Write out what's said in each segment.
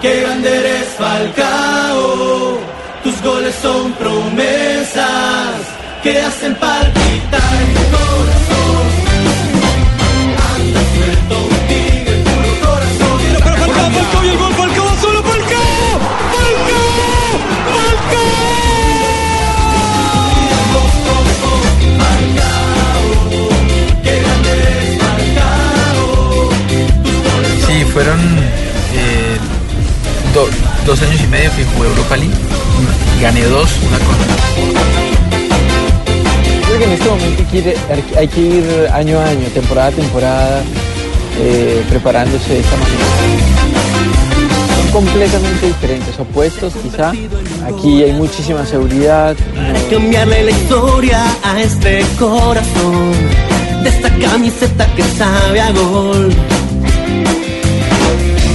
qué grande eres Falcao. Tus goles son promesas que hacen palpitar mi corazón. Do- dos años y medio que jugué Europa League. Gané dos, una con Creo que en este momento hay que ir, hay que ir año a año, temporada a temporada, eh, preparándose de esta manera. Son completamente diferentes, opuestos quizá. Aquí hay muchísima seguridad. Para cambiarle la historia a este corazón de esta camiseta que sabe a gol.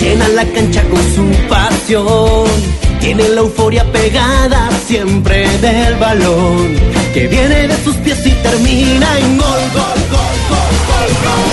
Llena la cancha con su pasión, tiene la euforia pegada siempre del balón, que viene de sus pies y termina en gol, gol, gol, gol, gol, gol.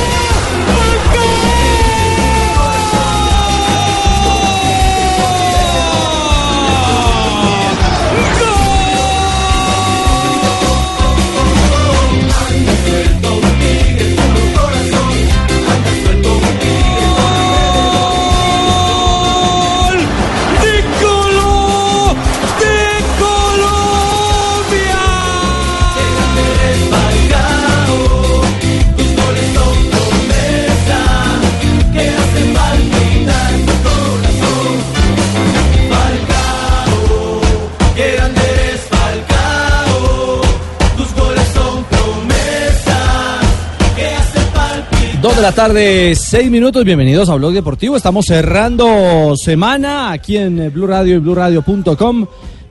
De la tarde, seis minutos. Bienvenidos a Blog Deportivo. Estamos cerrando semana aquí en Blue Radio y BlueRadio.com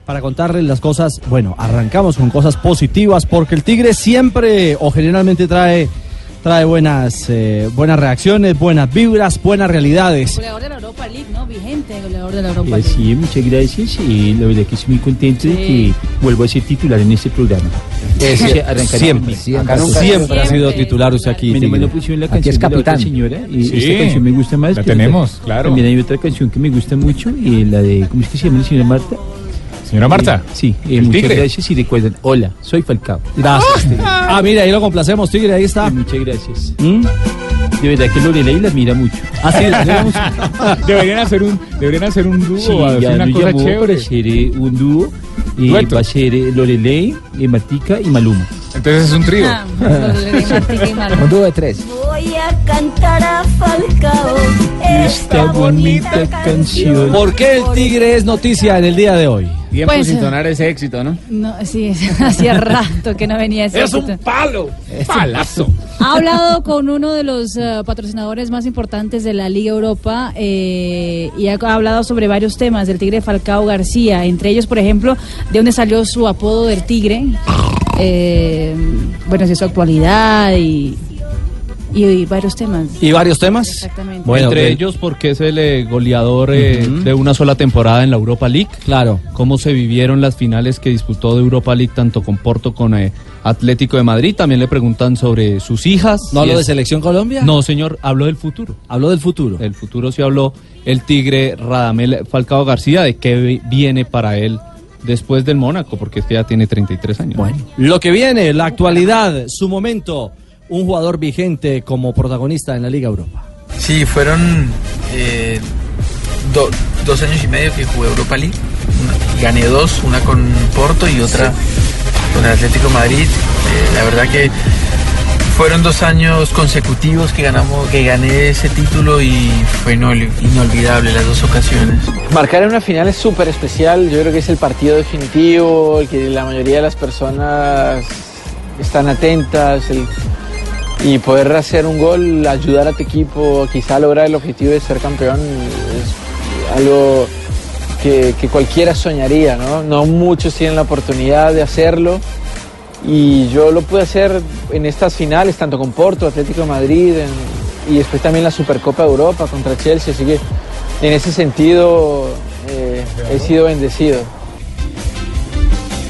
para contarles las cosas. Bueno, arrancamos con cosas positivas porque el Tigre siempre o generalmente trae trae buenas eh, buenas reacciones, buenas vibras, buenas realidades. Goleador de la Europa League, ¿no? Vigente goleador de la Europa Eh, League. sí, muchas gracias. Y la verdad que estoy muy contento de Sí. que vuelvo a ser titular en este programa. Es- siempre, nunca- siempre ha sido titular usted aquí. Pusieron la Aquí canción es de la capitán. señora y Sí, esta canción me gusta más. la tenemos, claro. También hay otra canción que me gusta mucho y la de, ¿cómo es que se llama la señora Marta? Señora Marta. Eh, sí, eh, el muchas tigre. gracias y recuerden, hola, soy Falcao. Gracias, Tigre. Ah, mira, ahí lo complacemos, Tigre, ahí está. Muchas gracias. ¿Mm? De verdad que Lorelei la admira mucho. Ah, sí, Deberían hacer un, deberían hacer un dúo, Sí, hacer una cosa llamó chévere. para hacer eh, un dúo. Y Dueto. va a ser eh, Lorelei, eh, Matica y Maluma. Entonces es un trío. Ah, Lorelei Martínez y Maluma. Un dúo de tres. Voy a cantar a Falcao Esta bonita canción. ¿Por qué el Tigre es noticia en el día de hoy? Tiempo Pues, sin sonar ese éxito, ¿no? No, sí, hacía rato que no venía ese éxito. palo. Palazo. Ha hablado con uno de los eh, patrocinadores más importantes de la Liga Europa eh, y ha hablado sobre varios temas del Tigre Falcao García, entre ellos, por ejemplo, de dónde salió su apodo del Tigre, eh, bueno, de su actualidad y, y, y varios temas. ¿Y varios temas? Exactamente. Bueno, Entre de- ellos porque es el eh, goleador eh, de una sola temporada en la Europa League. Claro. Cómo se vivieron las finales que disputó de Europa League tanto con Porto con eh, Atlético de Madrid. También le preguntan sobre sus hijas. ¿No Y hablo de Selección Colombia? No, señor, habló del futuro. Habló del futuro. Del futuro sí habló el Tigre Radamel Falcao García de qué vi- viene para él después del Mónaco, porque este ya tiene 33 años. Bueno, lo que viene, la actualidad, su momento, un jugador vigente como protagonista en la Liga Europa. Sí, fueron eh, do- dos años y medio que jugué Europa League. Gané dos, una con Porto y otra con el Atlético de Madrid. Eh, la verdad que fueron dos años consecutivos que ganamos, que gané ese título y fue inol- inolvidable las dos ocasiones. Marcar en una final es súper especial, yo creo que es el partido definitivo, el que la mayoría de las personas están atentas el- y poder hacer un gol, ayudar a tu equipo, quizá lograr el objetivo de ser campeón es algo que, cualquiera soñaría, ¿no? No muchos tienen la oportunidad de hacerlo y yo lo pude hacer en estas finales, tanto con Porto, Atlético de Madrid en- y después también la Supercopa de Europa contra Chelsea, así que en ese sentido eh, he sido bendecido.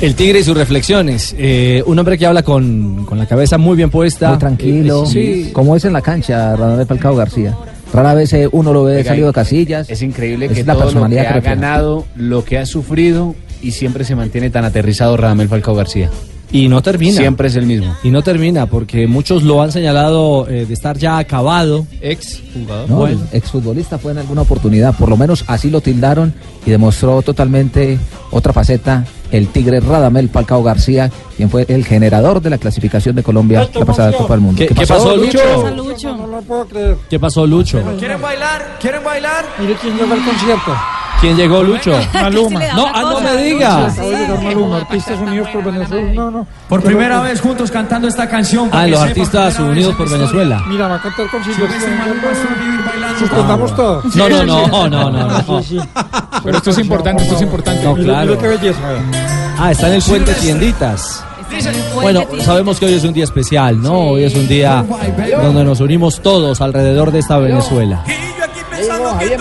El Tigre y sus reflexiones. Eh, un hombre que habla con, con la cabeza muy bien puesta. Muy tranquilo. Eh, sí. ¿Cómo es en la cancha, Radamel Falcao García? Rara vez eh, uno lo ve Oiga, salido de casillas. Es increíble Es que la todo lo que personalidad ha ganado, lo que ha sufrido y siempre se mantiene tan aterrizado Radamel Falcao García. Y no termina. Siempre es el mismo. Y no termina, porque muchos lo han señalado eh, de estar ya acabado. Ex jugador. No, Bueno. el exfutbolista fue en alguna oportunidad, por lo menos así lo tildaron y demostró totalmente otra faceta, el Tigre Radamel Falcao García, quien fue el generador de la clasificación de Colombia la pasada Copa del Mundo. ¿Qué- qué pasó, Lucho? Pasa, Lucho. No lo puedo creer. ¿Qué pasó, Lucho? ¿Quieren bailar? ¿Quieren bailar? Mire quién llegó al concierto. ¿Quién llegó, Lucho? Maluma. No, ah, no me diga. Acaba de llegar Maluma, Artistas Unidos por Venezuela. No, no. Por primera vez juntos cantando esta canción. Ah, los artistas unidos por. Venezuela. Mira, va a cantar con Si Silvestre. Suspendamos todo. No, no, no, no, no. Pero esto es importante, esto es importante. No, claro. mire qué belleza. vea. Ah, está en el puente Tienditas. Bueno, sabemos que hoy es un día especial, ¿no? Hoy es un día donde nos unimos todos alrededor de esta Venezuela. ¿Quién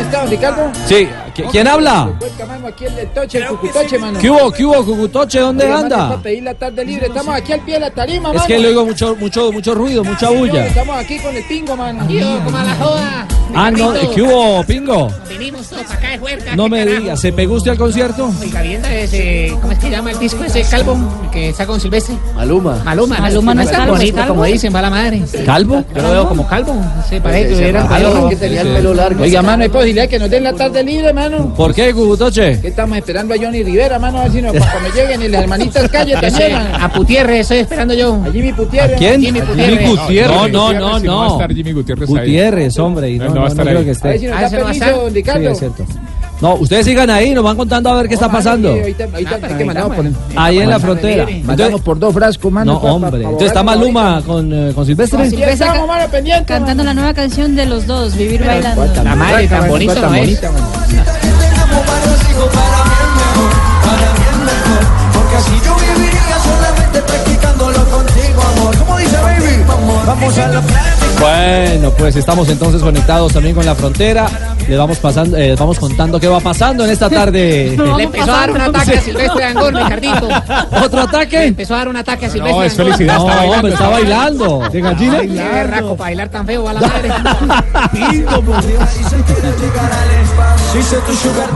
está, Ricardo? Sí, ¿qui- ¿quién habla? Cuenca, mano, aquí el de Toche, el Cucutoche, mano. ¿Qué hubo, qué hubo, Cucutoche? ¿Dónde anda? para pedir la tarde libre. Estamos aquí al pie de la tarima, mano. Es que le oigo mucho, mucho, mucho ruido, mucha bulla. Estamos aquí con el pingo, mano. Como a la joda. Ah, no, ¿qué hubo, Pingo? Venimos todos acá de Huerca. No ¿qué me digas, ¿se pegó usted al concierto? Oiga, viendo ese, ¿cómo es que llama el disco ese calvo que está con Silvestre? Maluma. Maluma, Maluma no es tan calvo, bonito calvo. como dicen, va la madre. ¿Calvo? Yo lo veo como calvo. Sí, parece que hubiera Maluma, que tenía el pelo largo. Oiga, mano, hay posibilidad que nos den la tarde libre, mano. ¿Por qué, Cucutoche? Que estamos esperando a Johnny Rivera, mano, a ver si para cuando lleguen y las hermanitas calles también, mano. A Putierre estoy esperando yo. A Jimmy Putierre. ¿Quién? Jimmy Gutiérrez. No, no, no, Si no va a no. estar Jimmy Gutiérrez. Gutiérrez, hombre, y no, Él no no, va a no estar creo que A ver si esté. nos Ah, da ¿ese no a permiso, estar? don Sí, Ricardo. es cierto. No, ustedes sigan ahí, nos van contando a ver qué está pasando. Sí, ahorita, ahorita Ah, que mandamos por, Ahí en la frontera. mandamos por dos frascos, mano. no, pa- hombre. Entonces está Maluma con, eh, con Silvestre. Sí, ya estamos, mano, pendiente. Cantando la nueva canción de los dos, Vivir Bailando. La madre tan bonito no es. Porque así yo viviría solamente practicándolo contigo, amor. ¿Cómo dice baby? Vamos a la playa. Bueno, pues estamos entonces conectados también con la frontera. Le vamos pasando, eh, vamos contando qué va pasando en esta tarde. No. Le empezó a dar un ataque a Silvestre Angol, Ricardito. ¿Otro Le ataque? empezó a dar un ataque a Silvestre No, es felicidad, No, está bailando. hombre, está bailando. ¿De gallina? Ay, qué berraco, para bailar tan feo, va la madre. Hice tu sugar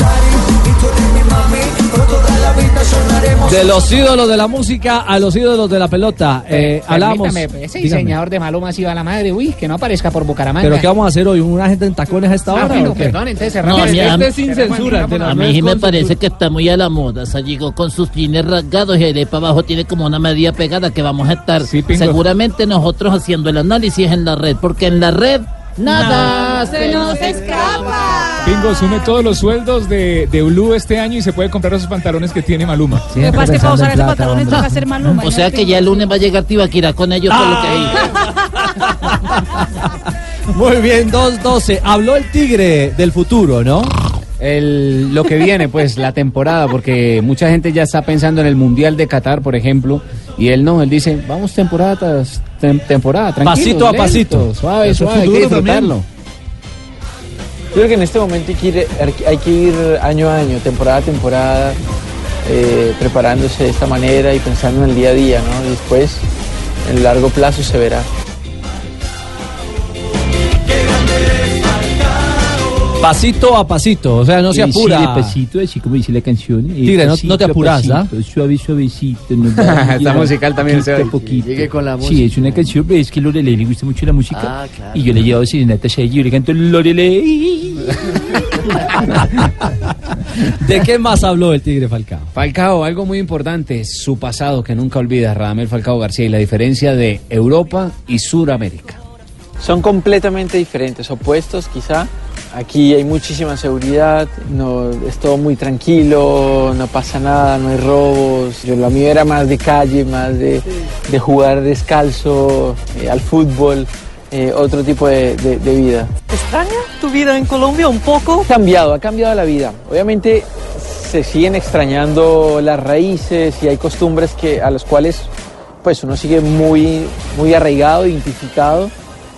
De los ídolos de la música a los ídolos de la pelota. Eh, hablamos. Ese Dígame. diseñador de Maluma sí va a la madre. Uy, que no aparezca por Bucaramanga. ¿Pero qué vamos a hacer hoy? ¿Una gente en tacones a esta Ah, hora? bueno, perdón, entonces cerramos. a Este es sin censura. A mí sí me parece que está muy a la moda. O sea, llegó con sus jeans rasgados y ahí de para abajo tiene como una medida pegada que vamos a estar seguramente nosotros haciendo el análisis en la red, porque en la red nada Se nos escapa. Pingo sume todos los sueldos de, de Ulu este año y se puede comprar esos pantalones que tiene Maluma. Lo que pasa es que para usar esos pantalones toca hacer Maluma. O sea que ya el lunes va a llegar Tibaquira con ellos todo lo que hay. Muy bien, 2-12. Habló el tigre del futuro, ¿no? El, lo que viene, pues, la temporada, porque mucha gente ya está pensando en el Mundial de Qatar, por ejemplo, y él no, él dice, vamos temporada tras tem- temporada, tranquilo, Pasito a lento, pasito. suave, suave, hay que también. Yo creo que en este momento hay que ir, año a año, temporada a temporada, eh, preparándose de esta manera y pensando en el día a día, ¿no? Y después, en largo plazo se verá. Pasito a pasito, o sea, no se Eh, sí, apura. despacito, así como dice la canción. eh, Tigre, no- pasito no te apuras, ¿ah? pasito, Suave, suavecito. va Está llevando musical también, se a ve. poquito. Llegue con la Sí, música. es una canción, pero es que Lorelei le gusta mucho la música. Ah, claro. Y yo le he llevado serenatas a ella y yo le canto Lorelei. ¿De qué más habló el tigre Falcao? Falcao, algo muy importante, su pasado que nunca olvida, Radamel Falcao García, y la diferencia de Europa y Suramérica. Son completamente diferentes, opuestos quizá. Aquí hay muchísima seguridad, no, es todo muy tranquilo, no pasa nada, no hay robos. Yo, lo mío era más de calle, más de, de jugar descalzo, eh, al fútbol, eh, otro tipo de, de- de vida. ¿Extraña tu vida en Colombia un poco? Ha cambiado, ha cambiado la vida. Obviamente se siguen extrañando las raíces y hay costumbres que, a las cuales pues uno sigue muy, muy arraigado, identificado,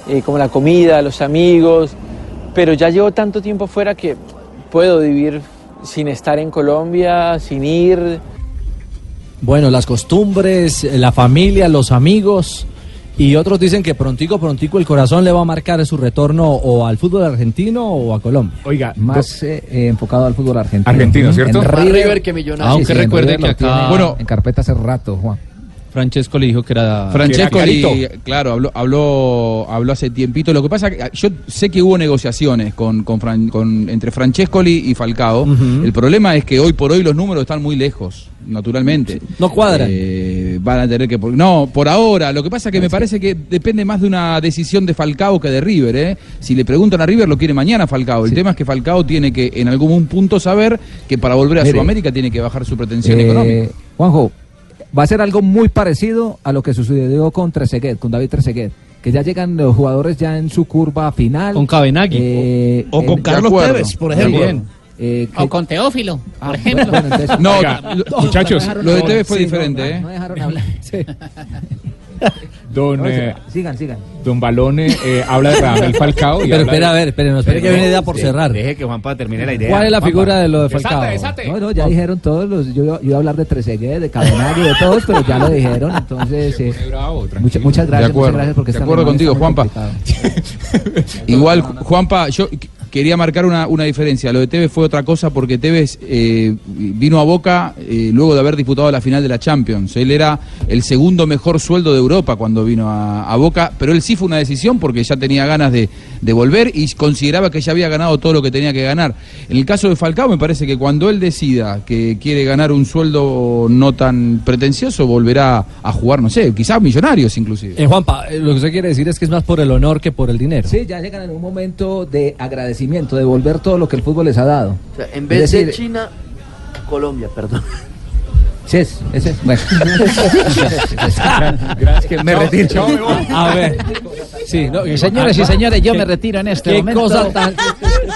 eh, como la comida, los amigos, pero ya llevo tanto tiempo fuera que puedo vivir sin estar en Colombia, sin ir. Bueno, las costumbres, la familia, los amigos Y otros dicen que prontico, prontico el corazón le va a marcar su retorno o al fútbol argentino o a Colombia. Oiga, Más eh, eh, enfocado al fútbol argentino. Argentino, ¿cierto? En River, River que Millonarios. Aunque sí, recuerde River que acá- tiene Bueno. en carpeta hace rato, Juan. Francesco le dijo que era. Francesco, que era claro, habló, habló, habló hace tiempito. Lo que pasa que ah, yo sé que hubo negociaciones con, con, Fran- con- entre Francescoli y Falcao. El problema es que hoy por hoy los números están muy lejos, naturalmente. No cuadran. Eh, van a tener que. No, por ahora. Lo que pasa que me parece que depende más de una decisión de Falcao que de River. ¿eh? Si le preguntan a River, lo quiere mañana Falcao. El tema es que Falcao tiene que en algún punto saber que para volver a Mire, Sudamérica tiene que bajar su pretensión Eh, económica. Juanjo, va a ser algo muy parecido a lo que sucedió con Trezeguet, con David Trezeguet, que ya llegan los jugadores ya en su curva final. Con Cabenagui. Eh, O- o con Carlos Tevez, por ejemplo. Eh, que- O con Teófilo, Ah, por ejemplo. bueno, entonces- No, Oiga, lo- muchachos, lo de TV fue sí, diferente, no, ¿eh? no dejaron hablar. Sí. Don, eh, sigan, sigan. don Balone eh, habla de Radamel Falcao. Y Pero espera, de- a ver, espere, no, espere que viene idea por de- cerrar. Deje que Juanpa termine la idea. ¿Cuál es la Juanpa. figura de lo de Falcao? desate. No, no, ya dijeron todos los. Yo, yo iba a hablar de Trezeguet, de Cabenagui, de todos, pero ya lo dijeron. Entonces, eh, Bravo, mucha- tranquilo. muchas gracias. De acuerdo, muchas gracias porque de acuerdo contigo, Juanpa. Igual, Juanpa, yo quería marcar una, una diferencia. Lo de Tevez fue otra cosa porque Tevez eh, vino a Boca eh, luego de haber disputado la final de la Champions. Él era el segundo mejor sueldo de Europa cuando vino a, a Boca, pero él sí fue una decisión porque ya tenía ganas de, de volver y consideraba que ya había ganado todo lo que tenía que ganar. En el caso de Falcao, me parece que cuando él decida que quiere ganar un sueldo no tan pretencioso, volverá a jugar, no sé, quizás millonarios inclusive. Eh, Juanpa, eh, lo que usted quiere decir es que es más por el honor que por el dinero. Sí, ya llegan en un momento de agradecimiento, de volver todo lo que el fútbol les ha dado. O sea, en vez de decir, China, Colombia, perdón. Sí, es, ese es. Bueno. Gracias, que me retiro. A ver. Sí, no, Señoras y señores, yo me retiro en este Qué momento. cosa tan.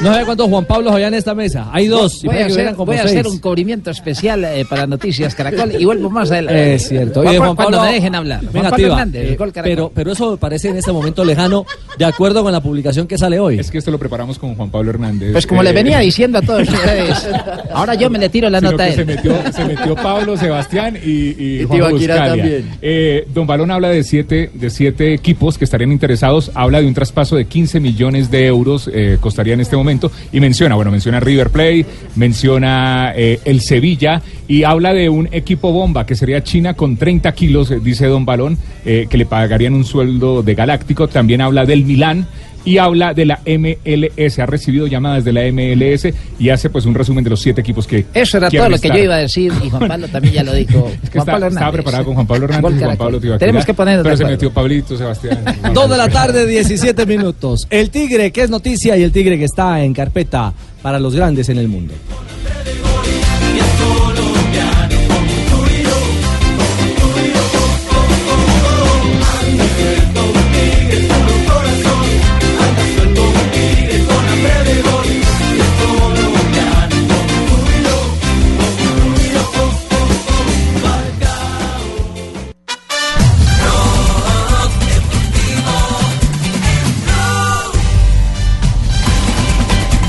No sé cuántos Juan Pablo había en esta mesa. Hay dos. Voy a, hacer, voy a hacer un cubrimiento especial eh, para Noticias Caracol y vuelvo más adelante. Es cierto. Cuando- Oye, Juan cuando Pablo, me dejen hablar. Juan Venga, Pablo Tiva, Hernández, eh, pero, pero eso parece en este momento lejano, de acuerdo con la publicación que sale hoy. Es que esto lo preparamos con Juan Pablo Hernández. Pues como Eh, le venía diciendo a todos ustedes, ahora yo me le tiro la sino nota a que se él. metió, se metió Pablo, Sebastián y, y, Y Juan también. Eh, don Balón habla de siete, de siete equipos que estarían interesados, habla de un traspaso de 15 millones de euros, eh, costaría en este momento, y menciona, bueno, menciona River Play, menciona eh, el Sevilla, y habla de un equipo bomba que sería China con 30 kilos, eh, dice Don Balón, eh, que le pagarían un sueldo de galáctico, también habla del Milán, y habla de la MLS. Ha recibido llamadas de la MLS y hace pues un resumen de los siete equipos que. Eso era todo lo que yo iba a decir y Juan Pablo también ya lo dijo. Es que Juan está- Pablo estaba preparado con Juan Pablo Hernández Juan. Pablo Tibaquirá, Tenemos que ponernos de Pero se metió Pablito, Sebastián. Dos de la tarde, 17 minutos. El Tigre, que es noticia, y el Tigre que está en carpeta para los grandes en el mundo.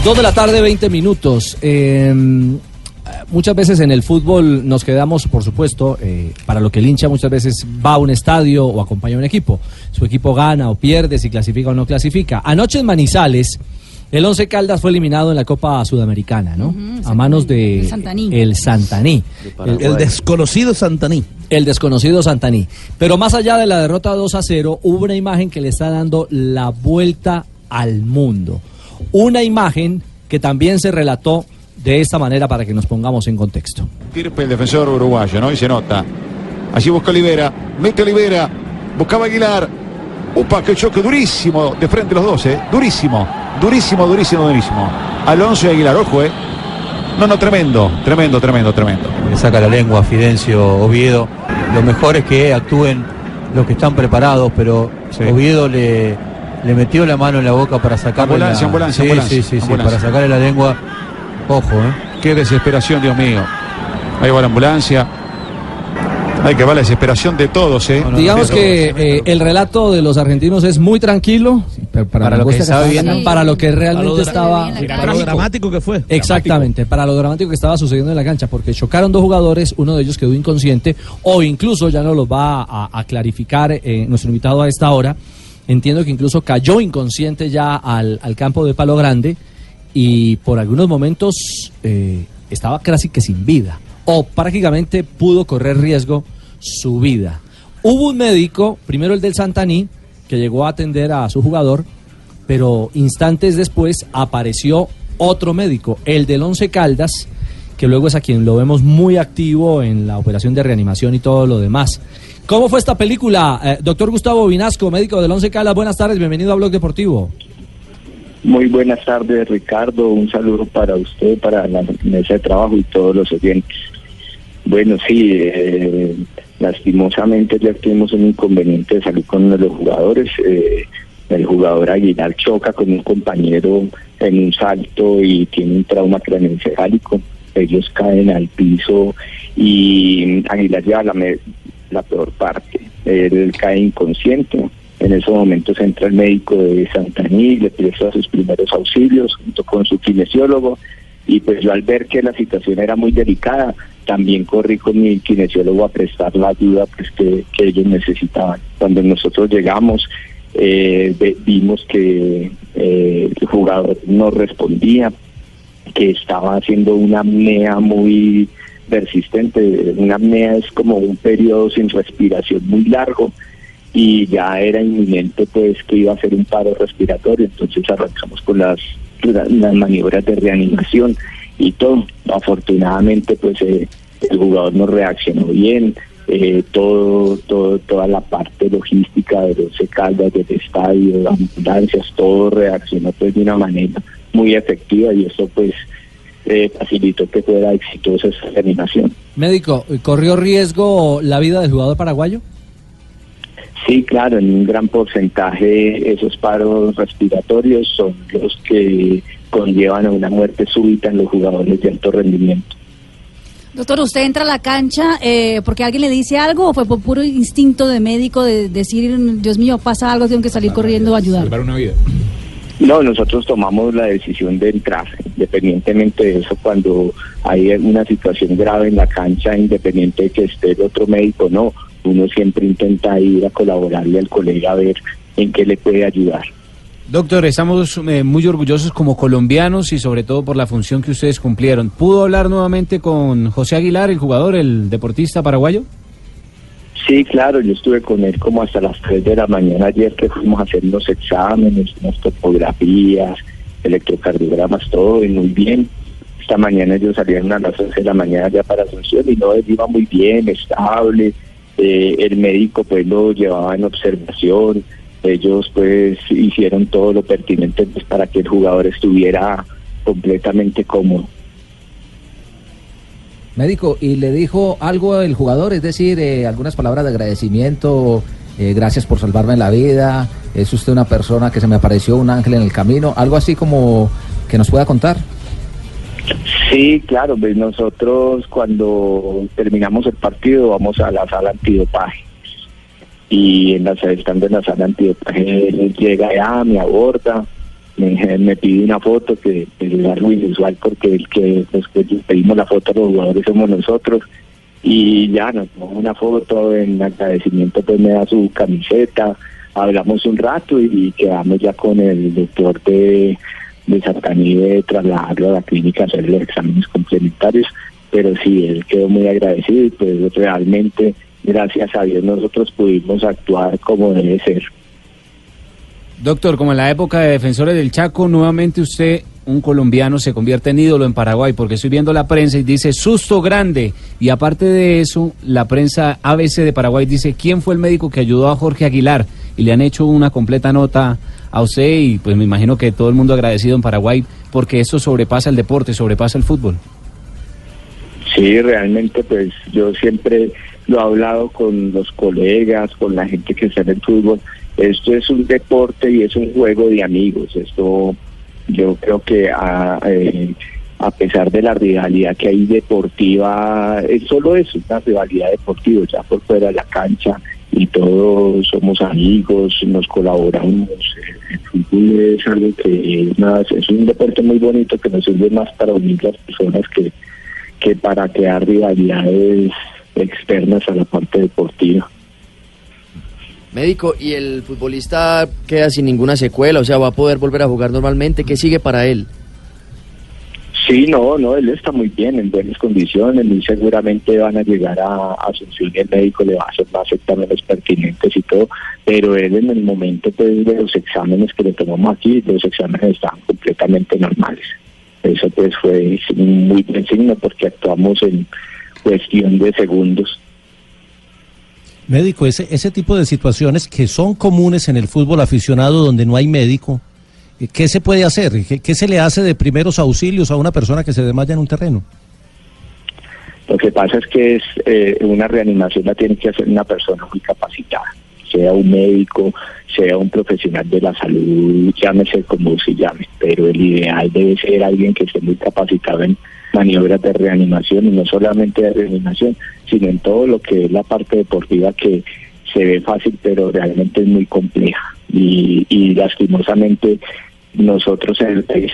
Dos de la tarde, 20 minutos. Eh, muchas veces en el fútbol nos quedamos, por supuesto, eh, para lo que el hincha muchas veces va a un estadio o acompaña a un equipo. Su equipo gana o pierde, si clasifica o no clasifica. Anoche en Manizales, el Once Caldas fue eliminado en la Copa Sudamericana, ¿no? A manos de El Santaní. el Santaní. El, desconocido Santaní. El desconocido Santaní. Pero más allá de la derrota 2 a 0, hubo una imagen que le está dando la vuelta al mundo. Una imagen que también se relató de esta manera para que nos pongamos en contexto. Tirpe, el defensor uruguayo, ¿no? Y se nota. Allí busca Olivera, mete Olivera, buscaba Aguilar. Upa, qué choque durísimo de frente los dos, ¿eh? Durísimo, durísimo, durísimo, durísimo. Alonso y Aguilar, ojo, ¿eh? No, no, tremendo, tremendo, tremendo, tremendo. Le saca la lengua a Fidencio Oviedo. Lo mejor es que actúen los que están preparados, pero Oviedo le, le metió la mano en la boca para sacarle Ambulancia, la... ambulancia, sí, ambulancia, sí, sí, ambulancia. para sacarle la lengua. Ojo, ¿eh? Qué desesperación, Dios mío. Ahí va la ambulancia. Hay que ver la desesperación de todos, ¿eh? Digamos que eh, el relato de los argentinos es muy tranquilo para lo que estaba viviendo. para lo que realmente Para lo estaba Para lo dramático que fue. Exactamente, para lo dramático que estaba sucediendo en la cancha, porque chocaron dos jugadores, uno de ellos quedó inconsciente, o incluso ya nos lo va a, a clarificar eh, nuestro invitado a esta hora. Entiendo que incluso cayó inconsciente ya al, al campo de Palo Grande y por algunos momentos eh, estaba casi que sin vida, o prácticamente pudo correr riesgo su vida. Hubo un médico, primero el del Santaní, que llegó a atender a su jugador, pero instantes después apareció otro médico, el del Once Caldas, que luego es a quien lo vemos muy activo en la operación de reanimación y todo lo demás. ¿Cómo fue esta película? Eh, doctor Gustavo Vinasco, médico del Once Caldas, buenas tardes, bienvenido a Blog Deportivo. Muy buenas tardes, Ricardo. Un saludo para usted, para la mesa de trabajo y todos los oyentes. Bueno, sí, eh, lastimosamente ya tuvimos un inconveniente de salud con uno de los jugadores. Eh, el jugador Aguilar choca con un compañero en un salto y tiene un trauma craneoencefálico. Ellos caen al piso y Aguilar lleva la, me- la peor parte. Él cae inconsciente. En esos momentos entra el médico de Santaní, le presta sus primeros auxilios junto con su kinesiólogo y pues yo al ver que la situación era muy delicada, también corrí con mi kinesiólogo a prestar la ayuda pues, que, que ellos necesitaban. Cuando nosotros llegamos, eh, vimos que eh, el jugador no respondía, que estaba haciendo una apnea muy persistente. Una apnea es como un periodo sin respiración muy largo y ya era inminente pues que iba a ser un paro respiratorio, entonces arrancamos con las, las maniobras de reanimación y todo. Afortunadamente pues eh, el jugador no reaccionó bien, eh, todo, todo, toda la parte logística de los caldas del estadio, ambulancias, todo reaccionó pues de una manera muy efectiva y eso pues eh, facilitó que fuera exitosa esa reanimación. Médico, ¿corrió riesgo la vida del jugador paraguayo? Sí, claro, en un gran porcentaje esos paros respiratorios son los que conllevan a una muerte súbita en los jugadores de alto rendimiento. Doctor, ¿usted entra a la cancha eh, porque alguien le dice algo o fue por puro instinto de médico de decir, Dios mío, pasa algo, tengo que salir corriendo a ayudar? Salvar una vida. No, nosotros tomamos la decisión de entrar, independientemente de eso, cuando hay una situación grave en la cancha, independiente de que esté el otro médico, no, uno siempre intenta ir a colaborarle al colega a ver en qué le puede ayudar. Doctor, estamos eh, muy orgullosos como colombianos y sobre todo por la función que ustedes cumplieron. ¿Pudo hablar nuevamente con José Aguilar, el jugador, el deportista paraguayo? Sí, claro, yo estuve con él como hasta las 3 de la mañana ayer que fuimos a hacer los exámenes, unas topografías, electrocardiogramas, todo y muy bien. Esta mañana ellos salieron a las 11 de la mañana ya para Asunción y no, iba muy bien, estable. Eh, el médico pues lo llevaba en observación. Ellos pues hicieron todo lo pertinente pues, para que el jugador estuviera completamente cómodo. Médico, ¿y le dijo algo el jugador? Es decir, eh, algunas palabras de agradecimiento, eh, gracias por salvarme la vida, es usted una persona que se me apareció un ángel en el camino, algo así como que nos pueda contar. Sí, claro, pues nosotros cuando terminamos el partido vamos a la sala antidopaje y en la, estando en la sala antidopaje él llega ya, me aborda, me, me pide una foto que que es algo inusual porque el que que pedimos la foto a los jugadores somos nosotros y ya nos tomamos una foto en agradecimiento pues me da su camiseta, hablamos un rato y quedamos ya con el doctor de de Santaní de trasladarlo a la clínica a hacer los exámenes complementarios, pero sí, él quedó muy agradecido y pues realmente, gracias a Dios, nosotros pudimos actuar como debe ser. Doctor, como en la época de Defensores del Chaco, nuevamente usted, un colombiano, se convierte en ídolo en Paraguay, porque estoy viendo la prensa y dice susto grande. Y aparte de eso, la prensa ABC de Paraguay dice quién fue el médico que ayudó a Jorge Aguilar. Y le han hecho una completa nota a usted y pues me imagino que todo el mundo agradecido en Paraguay porque esto sobrepasa el deporte, sobrepasa el fútbol. Sí, realmente pues yo siempre lo he hablado con los colegas, con la gente que está el fútbol. Esto es un deporte y es un juego de amigos. Esto yo creo que a, eh, a pesar de la rivalidad que hay deportiva, es solo eso, una rivalidad deportiva, ya por fuera de la cancha y todos somos amigos, nos colaboramos. El fútbol es algo que nada, es un deporte muy bonito que nos sirve más para unir las personas que, que para crear rivalidades externas a la parte deportiva. Médico, ¿y el futbolista queda sin ninguna secuela? O sea, ¿va a poder volver a jugar normalmente? ¿Qué sigue para él? Sí, no, no, él está muy bien, en buenas condiciones, muy seguramente van a llegar a Asunción y el médico le va a hacer más exámenes pertinentes y todo, pero él en el momento pues, de los exámenes que le tomamos aquí, los exámenes estaban completamente normales. Eso pues fue un muy buen signo porque actuamos en cuestión de segundos. Médico, ese, ese tipo de situaciones que son comunes en el fútbol aficionado donde no hay médico, eh, ¿qué se puede hacer? ¿Qué, qué se le hace de primeros auxilios a una persona que se desmaya en un terreno? Lo que pasa es que es eh, una reanimación la tiene que hacer una persona muy capacitada, sea un médico, sea un profesional de la salud, llámese como se llame, pero el ideal debe ser alguien que esté muy capacitado en maniobras de reanimación y no solamente de reanimación, sino en todo lo que es la parte deportiva que se ve fácil pero realmente es muy compleja y, lastimosamente nosotros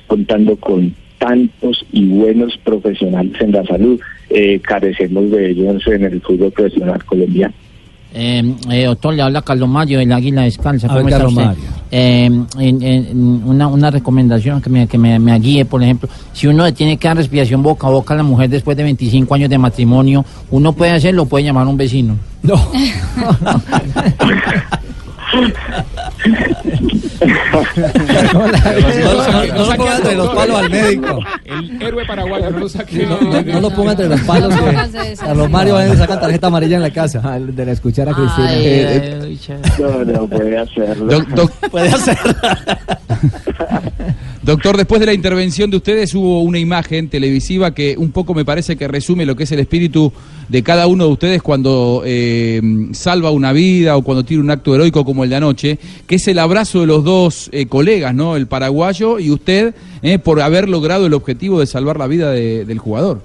contando con tantos y buenos profesionales en la salud, eh, carecemos de ellos en el fútbol profesional colombiano. Eh, eh, doctor, le habla Carlos Mario del Águila Descalza. ¿Cómo está usted? Mario. Eh, en- en- una, una recomendación que, me, que me, me guíe, por ejemplo, si uno le tiene que dar respiración boca a boca a la mujer después de 25 años de matrimonio, uno puede hacerlo, puede llamar a un vecino. No. No, no, no lo ponga entre los palos al médico. El héroe paraguayo, no lo saque. No, lo ponga entre los palos. que Carlos Mario va a sacar tarjeta amarilla en la casa. de la escuchar a Cristina. Cristina. Eh, No, no, puede hacerlo. Doc- doc- Puede hacer. Doctor, después de la intervención de ustedes hubo una imagen televisiva que un poco me parece que resume lo que es el espíritu de cada uno de ustedes cuando eh, salva una vida o cuando tiene un acto heroico como el de anoche, que es el abrazo de los dos eh, colegas, ¿no? El paraguayo y usted, eh, por haber logrado el objetivo de salvar la vida de- del jugador.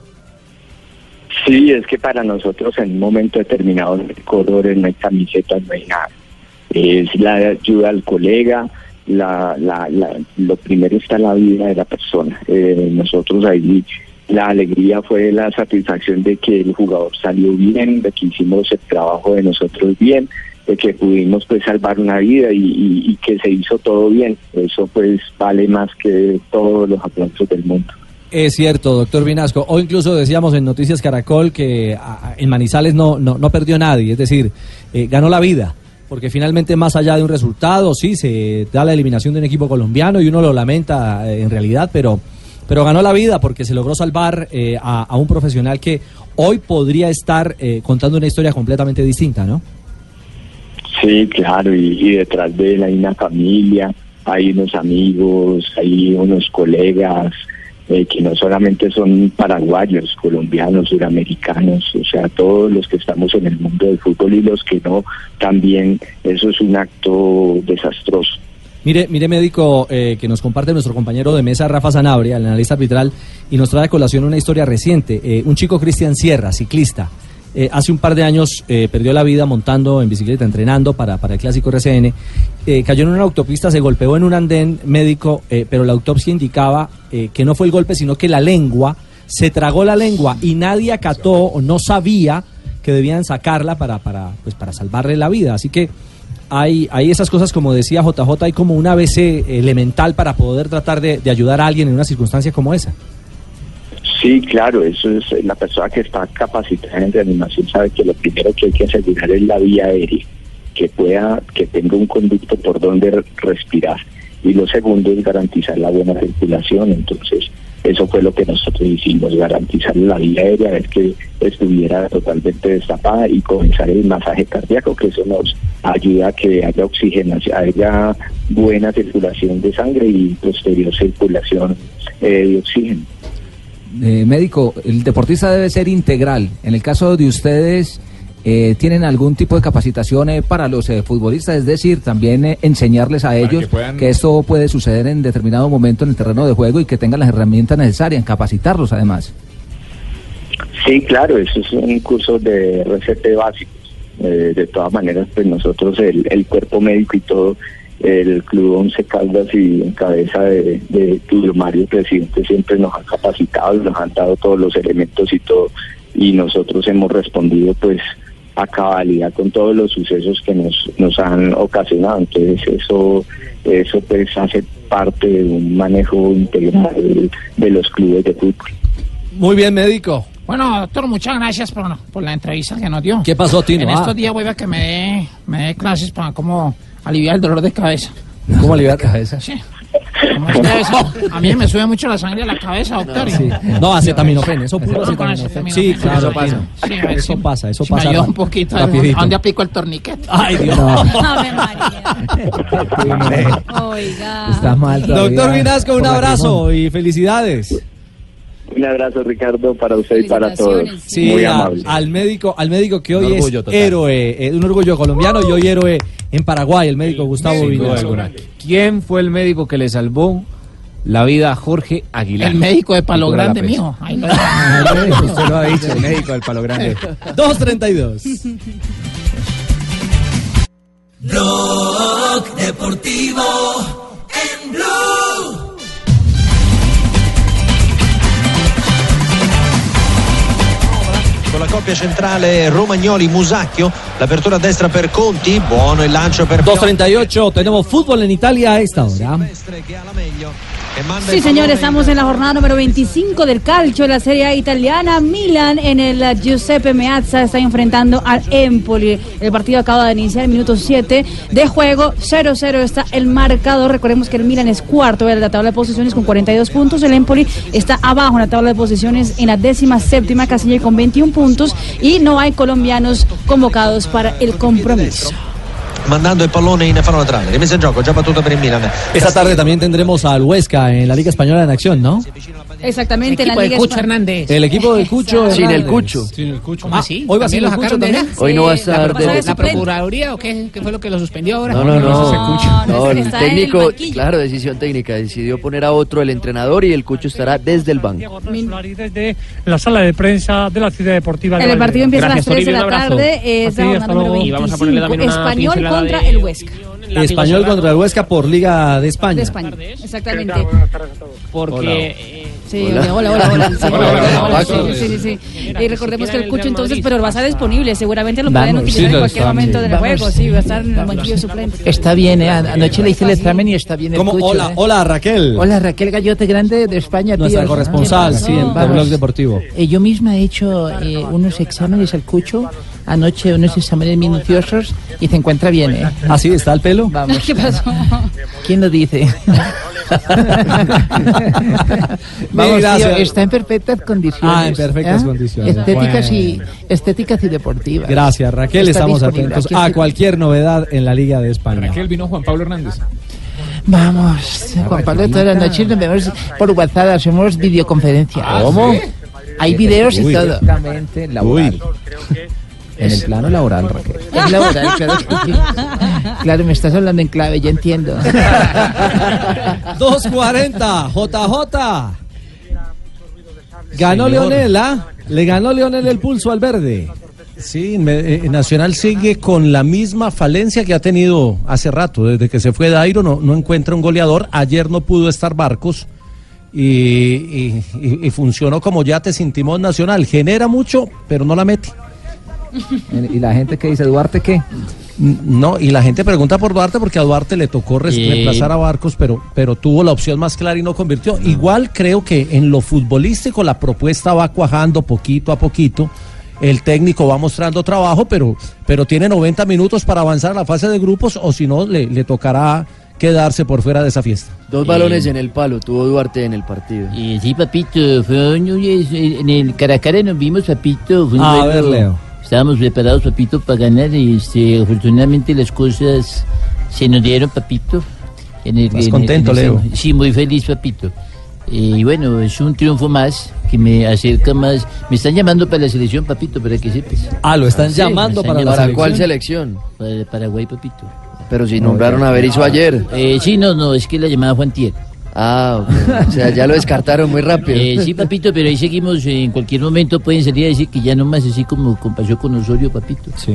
Sí, es que para nosotros en un momento determinado no hay colores, no hay camisetas, no hay nada. Es la ayuda al colega, la, la, la- lo primero está la vida de la persona. Eh, nosotros ahí la alegría fue la satisfacción de que el jugador salió bien, de que hicimos el trabajo de nosotros bien, de que pudimos pues salvar una vida y, y- que se hizo todo bien. Eso pues vale más que todos los aplausos del mundo. Es cierto, doctor Vinasco. O incluso decíamos en Noticias Caracol que en Manizales no, no, no perdió nadie, es decir, eh, ganó la vida. Porque finalmente, más allá de un resultado, sí, se da la eliminación de un equipo colombiano y uno lo lamenta eh, en realidad, pero, pero ganó la vida porque se logró salvar eh, a, un profesional que hoy podría estar eh, contando una historia completamente distinta, ¿no? Sí, claro, y detrás de él hay una familia, hay unos amigos, hay unos colegas eh, que no solamente son paraguayos, colombianos, suramericanos, o sea, todos los que estamos en el mundo del fútbol y los que no, también eso es un acto desastroso. Mire, mire médico, eh, que nos comparte nuestro compañero de mesa, Rafa Sanabria, el analista arbitral, y nos trae a colación una historia reciente. Eh, un chico Cristian Sierra, ciclista, eh, hace un par de años eh, perdió la vida montando en bicicleta, entrenando para, para el clásico RCN. Eh, cayó en una autopista, se golpeó en un andén médico, eh, pero la autopsia indicaba eh, que no fue el golpe, sino que la lengua, se tragó la lengua y nadie acató o no sabía que debían sacarla para, para, pues, para salvarle la vida. Así que hay, hay esas cosas, como decía JJ, hay como una ABC elemental para poder tratar de, de ayudar a alguien en una circunstancia como esa. Sí, claro, eso es la persona que está capacitada en reanimación sabe que lo primero que hay que asegurar es la vía aérea, que pueda, que tenga un conducto por donde re- respirar. Y lo segundo es garantizar la buena circulación. Entonces, eso fue lo que nosotros hicimos, garantizar la vía aérea, ver que estuviera totalmente destapada y comenzar el masaje cardíaco, que eso nos ayuda a que haya oxigenación, haya buena circulación de sangre y posterior circulación eh, de oxígeno. Eh, médico, el deportista debe ser integral. En el caso de ustedes, eh, ¿tienen algún tipo de capacitación eh, para los eh, futbolistas? Es decir, también eh, enseñarles a ellos que puedan- que esto puede suceder en determinado momento en el terreno de juego y que tengan las herramientas necesarias, capacitarlos además. Sí, claro, eso es un curso de RCP básicos. Eh, de todas maneras, pues nosotros, el, el cuerpo médico y todo, el Club Once Caldas y en cabeza de, de Tulio Mario, presidente, siempre nos han capacitado y nos han dado todos los elementos y todo. Y nosotros hemos respondido, pues, a cabalidad con todos los sucesos que nos, nos han ocasionado. Entonces, eso, eso pues hace parte de un manejo integral de, de los clubes de fútbol. Muy bien, médico. Bueno, doctor, muchas gracias por, por la entrevista que nos dio. ¿Qué pasó, Tino? En Ah. estos días voy a que me dé, me dé clases para cómo aliviar el dolor de cabeza. ¿Cómo aliviar la cabeza? Sí. A, mí me sube mucho la sangre a la cabeza, doctor. Sí. No, acetaminofén, eso puro acetaminofén. Sí, claro, Eso pasa. Sí, Eso pasa, eso me pasa. un poquito. ¿A dónde aplico el torniquete? Ay, Dios. Oiga. Está mal. Doctor Vinasco, un abrazo y felicidades. Un abrazo, Ricardo, para usted y para todos. Sí, Muy a- amable. al médico, al médico que hoy es total. héroe, eh, un orgullo colombiano y hoy héroe en Paraguay, el médico Gustavo alguna. ¿Quién fue el médico que le salvó la vida a Jorge Aguilar? El médico de Palo Grande, mijo. Ahí lo- Usted lo ha dicho, el médico del Palo Grande. 232. Blog Deportivo con la coppia centrale Romagnoli-Musacchio, l'apertura a destra per Conti, buono il lancio per 238, tenemos fútbol en Italia a esta hora. Sí, señor, estamos en la jornada número 25 del calcio de la Serie A italiana. Milan en el uh, Giuseppe Meazza está enfrentando al Empoli. El partido acaba de iniciar, minuto 7 de juego. 0-0 está el marcador. Recordemos que el Milan es cuarto en la tabla de posiciones con 42 puntos. El Empoli está abajo en la tabla de posiciones en la décima séptima casilla con 21 puntos. Y no hay colombianos convocados para el compromiso. Mandando il pallone in fallo laterale, rimessa in gioco, già battuta per il Milan. Esta tarde también tendremos al Huesca en la Liga Española en acción, ¿no? Exactamente, en la Equipo de Liga Cucho Espa- Hernández. El equipo del Cucho. Sin el. Cucho. Sin el Cucho. ¿Cómo Ah, así? Hoy va a ser ¿También el Cucho también. Hoy no va a estar ¿La, de- la Procuraduría o qué, qué fue lo que lo suspendió ahora? No, no, no. No, el el técnico, claro, decisión técnica, decidió poner a otro el entrenador y el Cucho estará desde el banco. desde la sala de prensa de la ciudad deportiva de El partido empieza a las 3 de la tarde, es la Así, jornada hasta número luego. 25. Español contra el Huesca. Español contra el Huesca por Liga de España. De España, exactamente. Porque. Sí, Hola. hola, hola, hola. Sí, Hola, hola, hola. sí. Y recordemos que el Cucho entonces, pero va a estar disponible, seguramente lo pueden utilizar en cualquier está, momento del juego, sí, va a estar en el banquillo suplente. Está bien, ¿eh? An- Anoche le hice el examen y está bien el ¿Cómo? Cucho, Hola, ¿eh? hola Raquel. Hola Raquel Gallote Grande de España, Nuestra tío. corresponsal, ¿Qué sí, en Blog Deportivo. Eh, yo misma he hecho eh, unos exámenes al Cucho, anoche unos exámenes minuciosos y se encuentra bien, ¿eh? ¿Ah, sí? ¿Está el pelo? Vamos. ¿Qué pasó? ¿Quién lo dice? Vamos, gracias. tío, está en perfectas condiciones. Ah, en perfectas ¿eh? condiciones. Estéticas, y, Bueno. estéticas y deportivas. Gracias, Raquel. Está Estamos atentos a cualquier novedad en la Liga de España. Raquel vino Juan Pablo Hernández. Vamos, Juan Pablo, todas las noches nos vemos por WhatsApp, hacemos videoconferencias. ¿Cómo? Hay videos y Uy, todo. Exactamente, laboral. En el plano laboral, Raquel. Es laboral, claro que sí. Claro, me estás hablando en clave, ya entiendo. 2.40, JJ. Ganó Señor. Leonel, ¿ah? Le ganó Leonel el pulso al verde. Sí, me- eh, Nacional sigue con la misma falencia que ha tenido hace rato, desde que se fue Dairo no, no encuentra un goleador, ayer no pudo estar Barcos y, y- y- y funcionó como yate sin timón Nacional, genera mucho, pero no la mete. ¿Y la gente que dice, Duarte qué? No, y la gente pregunta por Duarte porque a Duarte le tocó Y- reemplazar a Barcos, pero, pero tuvo la opción más clara y no convirtió. Igual creo que en lo futbolístico la propuesta va cuajando poquito a poquito. El técnico va mostrando trabajo, pero, pero tiene 90 minutos para avanzar a la fase de grupos o si no, le, le tocará quedarse por fuera de esa fiesta. Dos balones en el palo, tuvo Duarte en el partido. Y sí, papito, fue un- en el Caracara nos vimos, papito. Fue un A duelo. ver, Leo. Estábamos preparados, papito, para ganar y este, afortunadamente las cosas se nos dieron, papito. En el, ¿Estás en el- contento, en Leo? Sí, muy feliz, papito. Y bueno, es un triunfo más que me acerca más. Me están llamando para la selección, papito, para que sepas. Ah, lo están Sí, llamando para la llamando. ¿Para cuál selección? Para Paraguay, papito. Pero si nombraron a Berizzo ayer. Eh, sí, no, no, es que la llamada fue antier. Ah, ok. o sea, ya lo descartaron muy rápido. Eh, sí, papito, pero ahí seguimos. eh, en cualquier momento pueden salir a decir que ya no más, así como, como pasó con Osorio, papito. Sí.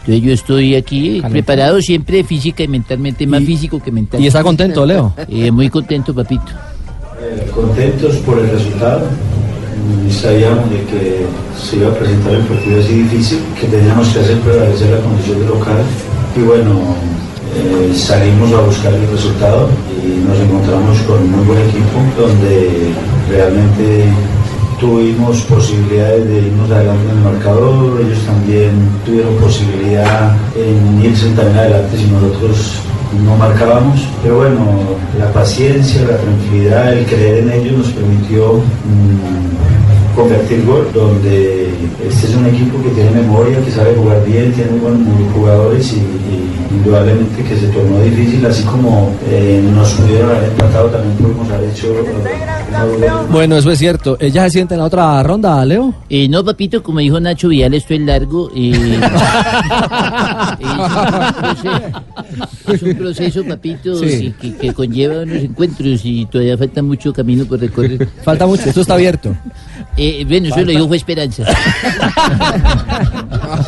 Entonces yo estoy aquí eh, preparado siempre física y mentalmente, más físico que mental. ¿Y está contento, Leo? Eh, muy contento, papito. contentos por el resultado. Mm, Sabíamos de que se iba a presentar el partido así difícil, que teníamos que hacer prevalecer la condición de local. Y bueno, eh, salimos a buscar el resultado y nos encontramos con un muy buen equipo donde realmente tuvimos posibilidades de irnos adelante en el marcador, ellos también tuvieron posibilidad en irse también adelante si nosotros no marcábamos, pero bueno, la paciencia, la tranquilidad, el creer en ellos nos permitió mm, convertir gol, donde este es un equipo que tiene memoria, que sabe jugar bien, tiene muy buenos jugadores y, y indudablemente que se tornó difícil, así como eh, nos pudieron haber empatado, también pudimos haber hecho eh, Bueno, eso es cierto. ¿Ella se siente en la otra ronda, Leo? Eh, no, papito, como dijo Nacho Vial, esto es largo. eh, es un proceso, papito, Sí. sí, que, que conlleva unos encuentros y todavía falta mucho camino por recorrer. Falta mucho, esto está abierto. Eh, bueno, eso lo dijo fue Esperanza.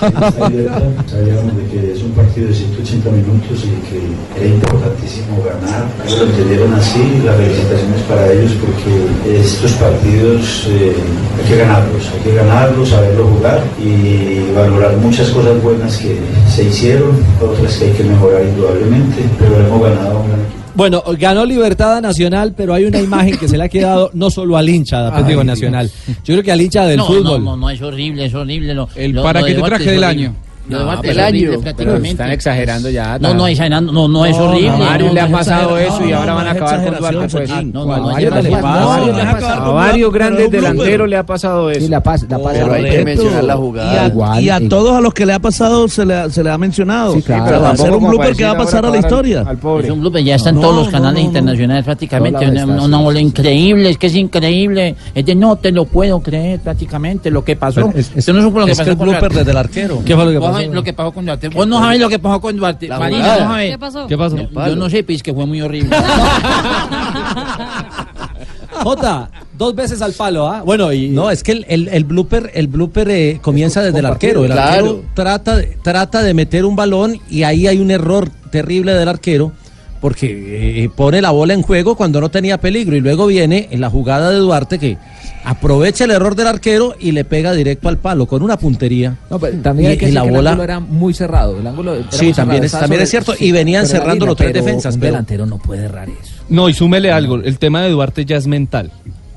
Sabíamos de que es un partido de 180 minutos y que era importantísimo ganar. Ellos lo entendieron así, las felicitaciones para ellos porque estos partidos eh, hay que ganarlos, hay que ganarlos, saberlo jugar y valorar muchas cosas buenas que se hicieron, otras que hay que mejorar indudablemente, pero hemos ganado un gran equipo. Bueno, ganó Libertad Nacional, pero hay una imagen que se le ha quedado no solo al hincha de Atlético Ay, Nacional. Yo creo que al hincha del no, fútbol. No, no, no, es horrible, es horrible. Lo, El lo- para lo que te traje del horrible. año. No, horrible, pero prácticamente. están exagerando ya. No, no, exagerando, no, no, es No, horrible. a varios no, le ha no, pasado eso y ahora van a no, acabar con Duarte. Pues. No, no, no, A varios no, le no, pasa. no, A no, varios- no, A varios grandes delanteros le ha pasado eso. Sí, la pasa, la pasa. Pero hay que mencionar la jugada. Y a, y a todos a los que le ha pasado se le, ha- se le ha mencionado. Sí, claro. O sea, va a Pero ser un blooper que va a pasar a la historia. al pobre. Es un blooper, ya están No, todos los no, canales no, no. internacionales prácticamente. Una, bola increíble, es que es increíble. Es de no te lo puedo creer prácticamente lo que pasó. Pero es- es- Usted no supo lo que es el con blooper desde el arquero. ¿Qué fue lo que pasó? Lo que pasó con Duarte. Vos no sabés lo que pasó con Duarte. La Marina, jugada. no sabés. ¿Qué pasó? ¿Qué pasó? Yo no sé, pues que fue muy horrible. Jota, dos veces al palo, ¿ah? Bueno, y. No, es que el, el, el blooper, el blooper eh, comienza desde el arquero. El Claro. arquero trata, de- trata de meter un balón y ahí hay un error terrible del arquero porque eh, pone la bola en juego cuando no tenía peligro y luego viene en la jugada de Duarte que aprovecha el error del arquero y le pega directo al palo con una puntería. No, pero también hay Y- que y decir la que el bola- ángulo era muy cerrado. El ángulo era Sí, también cerrado, es- también es cierto, y venían cerrando los tres pero defensas, Un pero- delantero no puede errar eso. No, y súmele algo. El tema de Duarte ya es mental.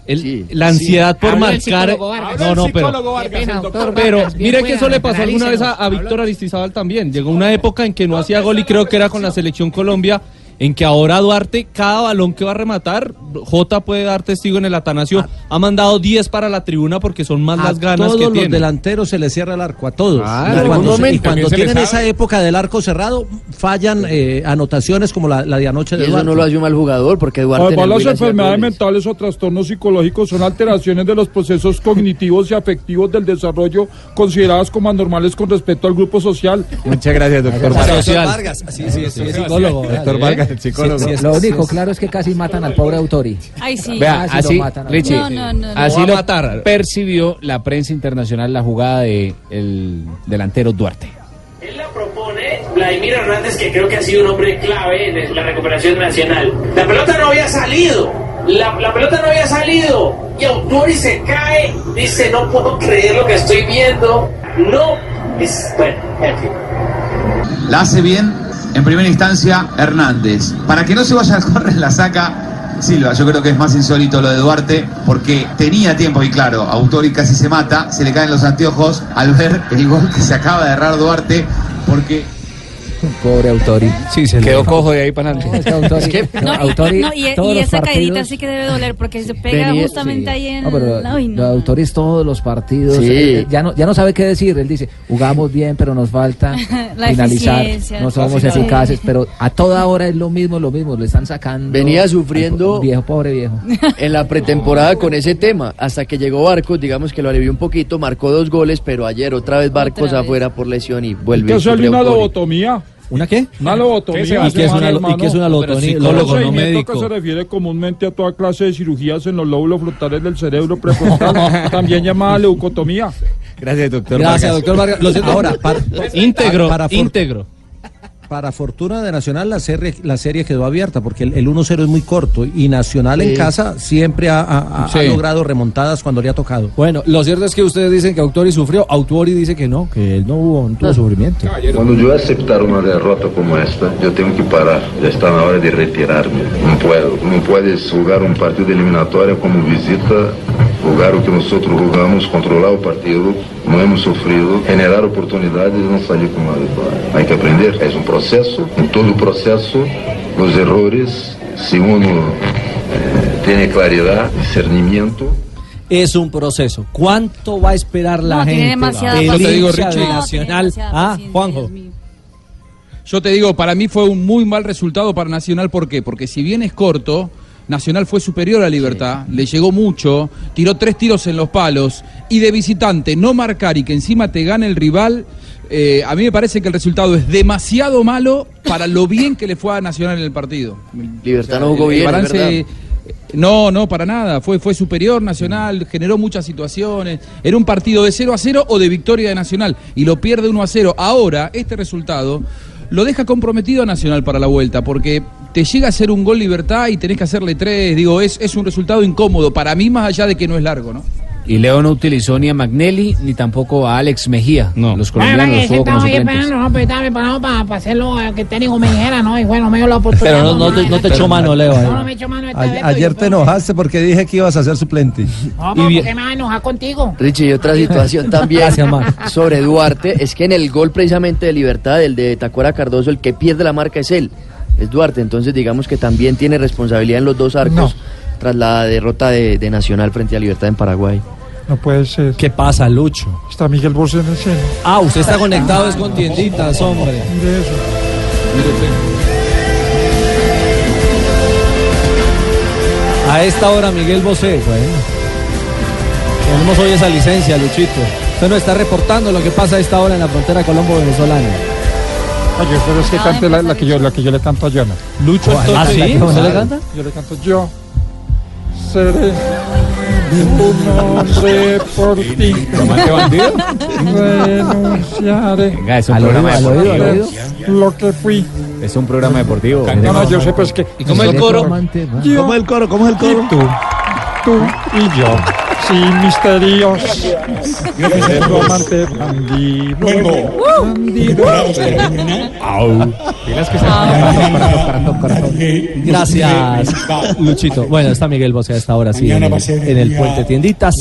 El- la ansiedad por Habla marcar. psicólogo Vargas. No, no, pero. Pena, doctor Pero Vargas, mire qué que eso le pasó alguna vez a, a Víctor Aristizábal también. Llegó una época en que no hacía gol y creo que era con la selección Colombia. En que ahora Duarte, cada balón que va a rematar, J puede dar testigo en el Atanasio, ha mandado 10 para la tribuna porque son más A las ganas todos que los tiene. delanteros se les cierra el arco, a todos. Ah, y cuando, se- y cuando tienen esa época del arco cerrado, fallan eh, anotaciones como la, la de anoche Y de eso Duarte. no lo hace un mal jugador porque Duarte el Además, las enfermedades mentales o trastornos psicológicos son alteraciones de los procesos cognitivos y afectivos del desarrollo consideradas como anormales con respecto al grupo social. Muchas gracias, doctor Vargas. Social. Vargas, sí, sí, sí, es psicólogo. Doctor. Vargas, el psicólogo. Sí, sí, es- Lo único claro es que casi matan al pobre Autori. Ay, sí. Vea, Casi lo así, matan Richie, No, no, no, así Lo matar. percibió la prensa internacional la jugada de el delantero Duarte. Él la propone Vladimir Hernández, que creo que ha sido un hombre clave en la recuperación nacional. La pelota no había salido. La, la pelota no había salido. Y Autori se cae. Dice, no puedo creer lo que estoy viendo. No. Es, bueno, en fin. La hace bien en primera instancia Hernández. Para que no se vaya a correr la saca Silva. Yo creo que es más insólito lo de Duarte porque tenía tiempo y claro, Autori casi se mata, se le caen los anteojos al ver el gol que se acaba de errar Duarte porque Pobre Autori. Sí, se Quedó cojo de ahí para adelante. Es que Autori, Es que- no, No, y- Autori, no, y, todos y los esa partidos- sí que debe doler porque se pega justamente sí. ahí en. No, pero Ay, no. Autori todos los partidos. Sí. eh, ya, no, ya no sabe qué decir. Él dice, jugamos bien, pero nos falta La finalizar. No somos eficaces, pero a toda hora es lo mismo, lo mismo. Le están sacando. Venía sufriendo- Viejo, pobre viejo. en la pretemporada con ese tema, hasta que llegó Barcos, digamos que lo alivió un poquito, marcó dos goles, pero ayer otra vez Barcos afuera por lesión y vuelve. ¿Qué salió una lobotomía? ¿Una qué? Una lobotomía. ¿Qué se va a se hacer, llama, hermano. ¿Y qué es una lobotomía? No procedimiento médico. que se refiere comúnmente a toda clase de cirugías en los lóbulos frontales del cerebro prefrontal, también llamada leucotomía. Gracias, doctor. Gracias, doctor Vargas. Lo siento. Ahora, para, Íntegro, para, for- íntegro. Para fortuna de Nacional, la serie, la serie quedó abierta porque el, el 1-0 es muy corto y Nacional en casa siempre ha, ha- ha- Sí. ha logrado remontadas cuando le ha tocado. Bueno, lo cierto es que ustedes dicen que Autori sufrió. Autori dice que no, que él no hubo, no tuvo sufrimiento. Quando eu aceptar uma derrota como esta, eu tenho que parar. Já está na hora de retirar-me. Não puedo. Não puedes jogar um partido eliminatório como visita, jogar o que nós outros jogamos, controlar o partido, não hemos sofrido, generar oportunidades e não sair com uma vitória. Há que aprender. É um processo. Em todo o processo, os errores, se uno eh, tem claridade, discernimento, Es un proceso. ¿Cuánto va a esperar la No, tiene gente? Yo te digo, Richie. Nacional. Ah, Juanjo. Yo te digo, para mí fue un muy mal resultado para Nacional. ¿Por qué? Porque si bien es corto, Nacional fue superior a Libertad, le llegó mucho, tiró tres tiros en los palos y de visitante no marcar y que encima te gane el rival. eh, a mí me parece que el resultado es demasiado malo para lo bien que le fue a Nacional en el partido. Libertad no jugó bien, balance- verdad. no, no, para nada. Fue, fue superior Nacional, generó muchas situaciones. Era un partido de 0 a 0 o de victoria de Nacional. Y lo pierde 1 a 0. Ahora, este resultado lo deja comprometido a Nacional para la vuelta, porque te llega a ser un gol libertad y tenés que hacerle tres. Digo, es, es un resultado incómodo. Para mí, más allá de que no es largo, ¿no? Y Leo no utilizó ni a Magnelli ni tampoco a Alex Mejía. No. Los colombianos los jugó como suplentes. esperando, no, pero estaba preparado para, hacerlo, eh, que el técnico me dijera, ¿no? Y bueno, me dio la oportunidad. Pero no, no te, no te echó mano, Leo. No, no me echó mano esta vez. ayer te enojaste porque dije que ibas a ser suplente. No, pero ¿por qué me vas a enojar contigo? Richie, y otra situación también sobre Duarte es que en el gol precisamente de Libertad, el de Tacuara Cardoso, el que pierde la marca es él, es Duarte. Entonces digamos que también tiene responsabilidad en los dos arcos tras la derrota de, de Nacional frente a Libertad en Paraguay. No puede ser. ¿Qué pasa, Lucho? Está Miguel Bosé en escena. Ah, usted está conectado es con tienditas, hombre. Mire eso. A esta hora, Miguel Bosé. Bueno. Tenemos hoy esa licencia, Luchito. Usted nos está reportando lo que pasa a esta hora en la frontera colombo-venezolana. Oye, pero es que cante la, la que yo, la que yo le canto a Yana. Lucho, ¿Ah, sí? ¿Usted le canta? Yo le canto yo. Seré un hombre por ti. ¿Tomate bandido? Renunciaré. Venga, es un Al programa deportivo. Lo que fui. Es un programa deportivo. No, no, yo sé pues que. ¿Y cómo es el coro? ¿Cómo es el coro? ¿Cómo es el coro? Y tú, tú y yo. Sin misterios. Bandido. Gracias, Luchito. Bueno, está Miguel Bosé a esta hora, sí, en el, en el puente Tienditas.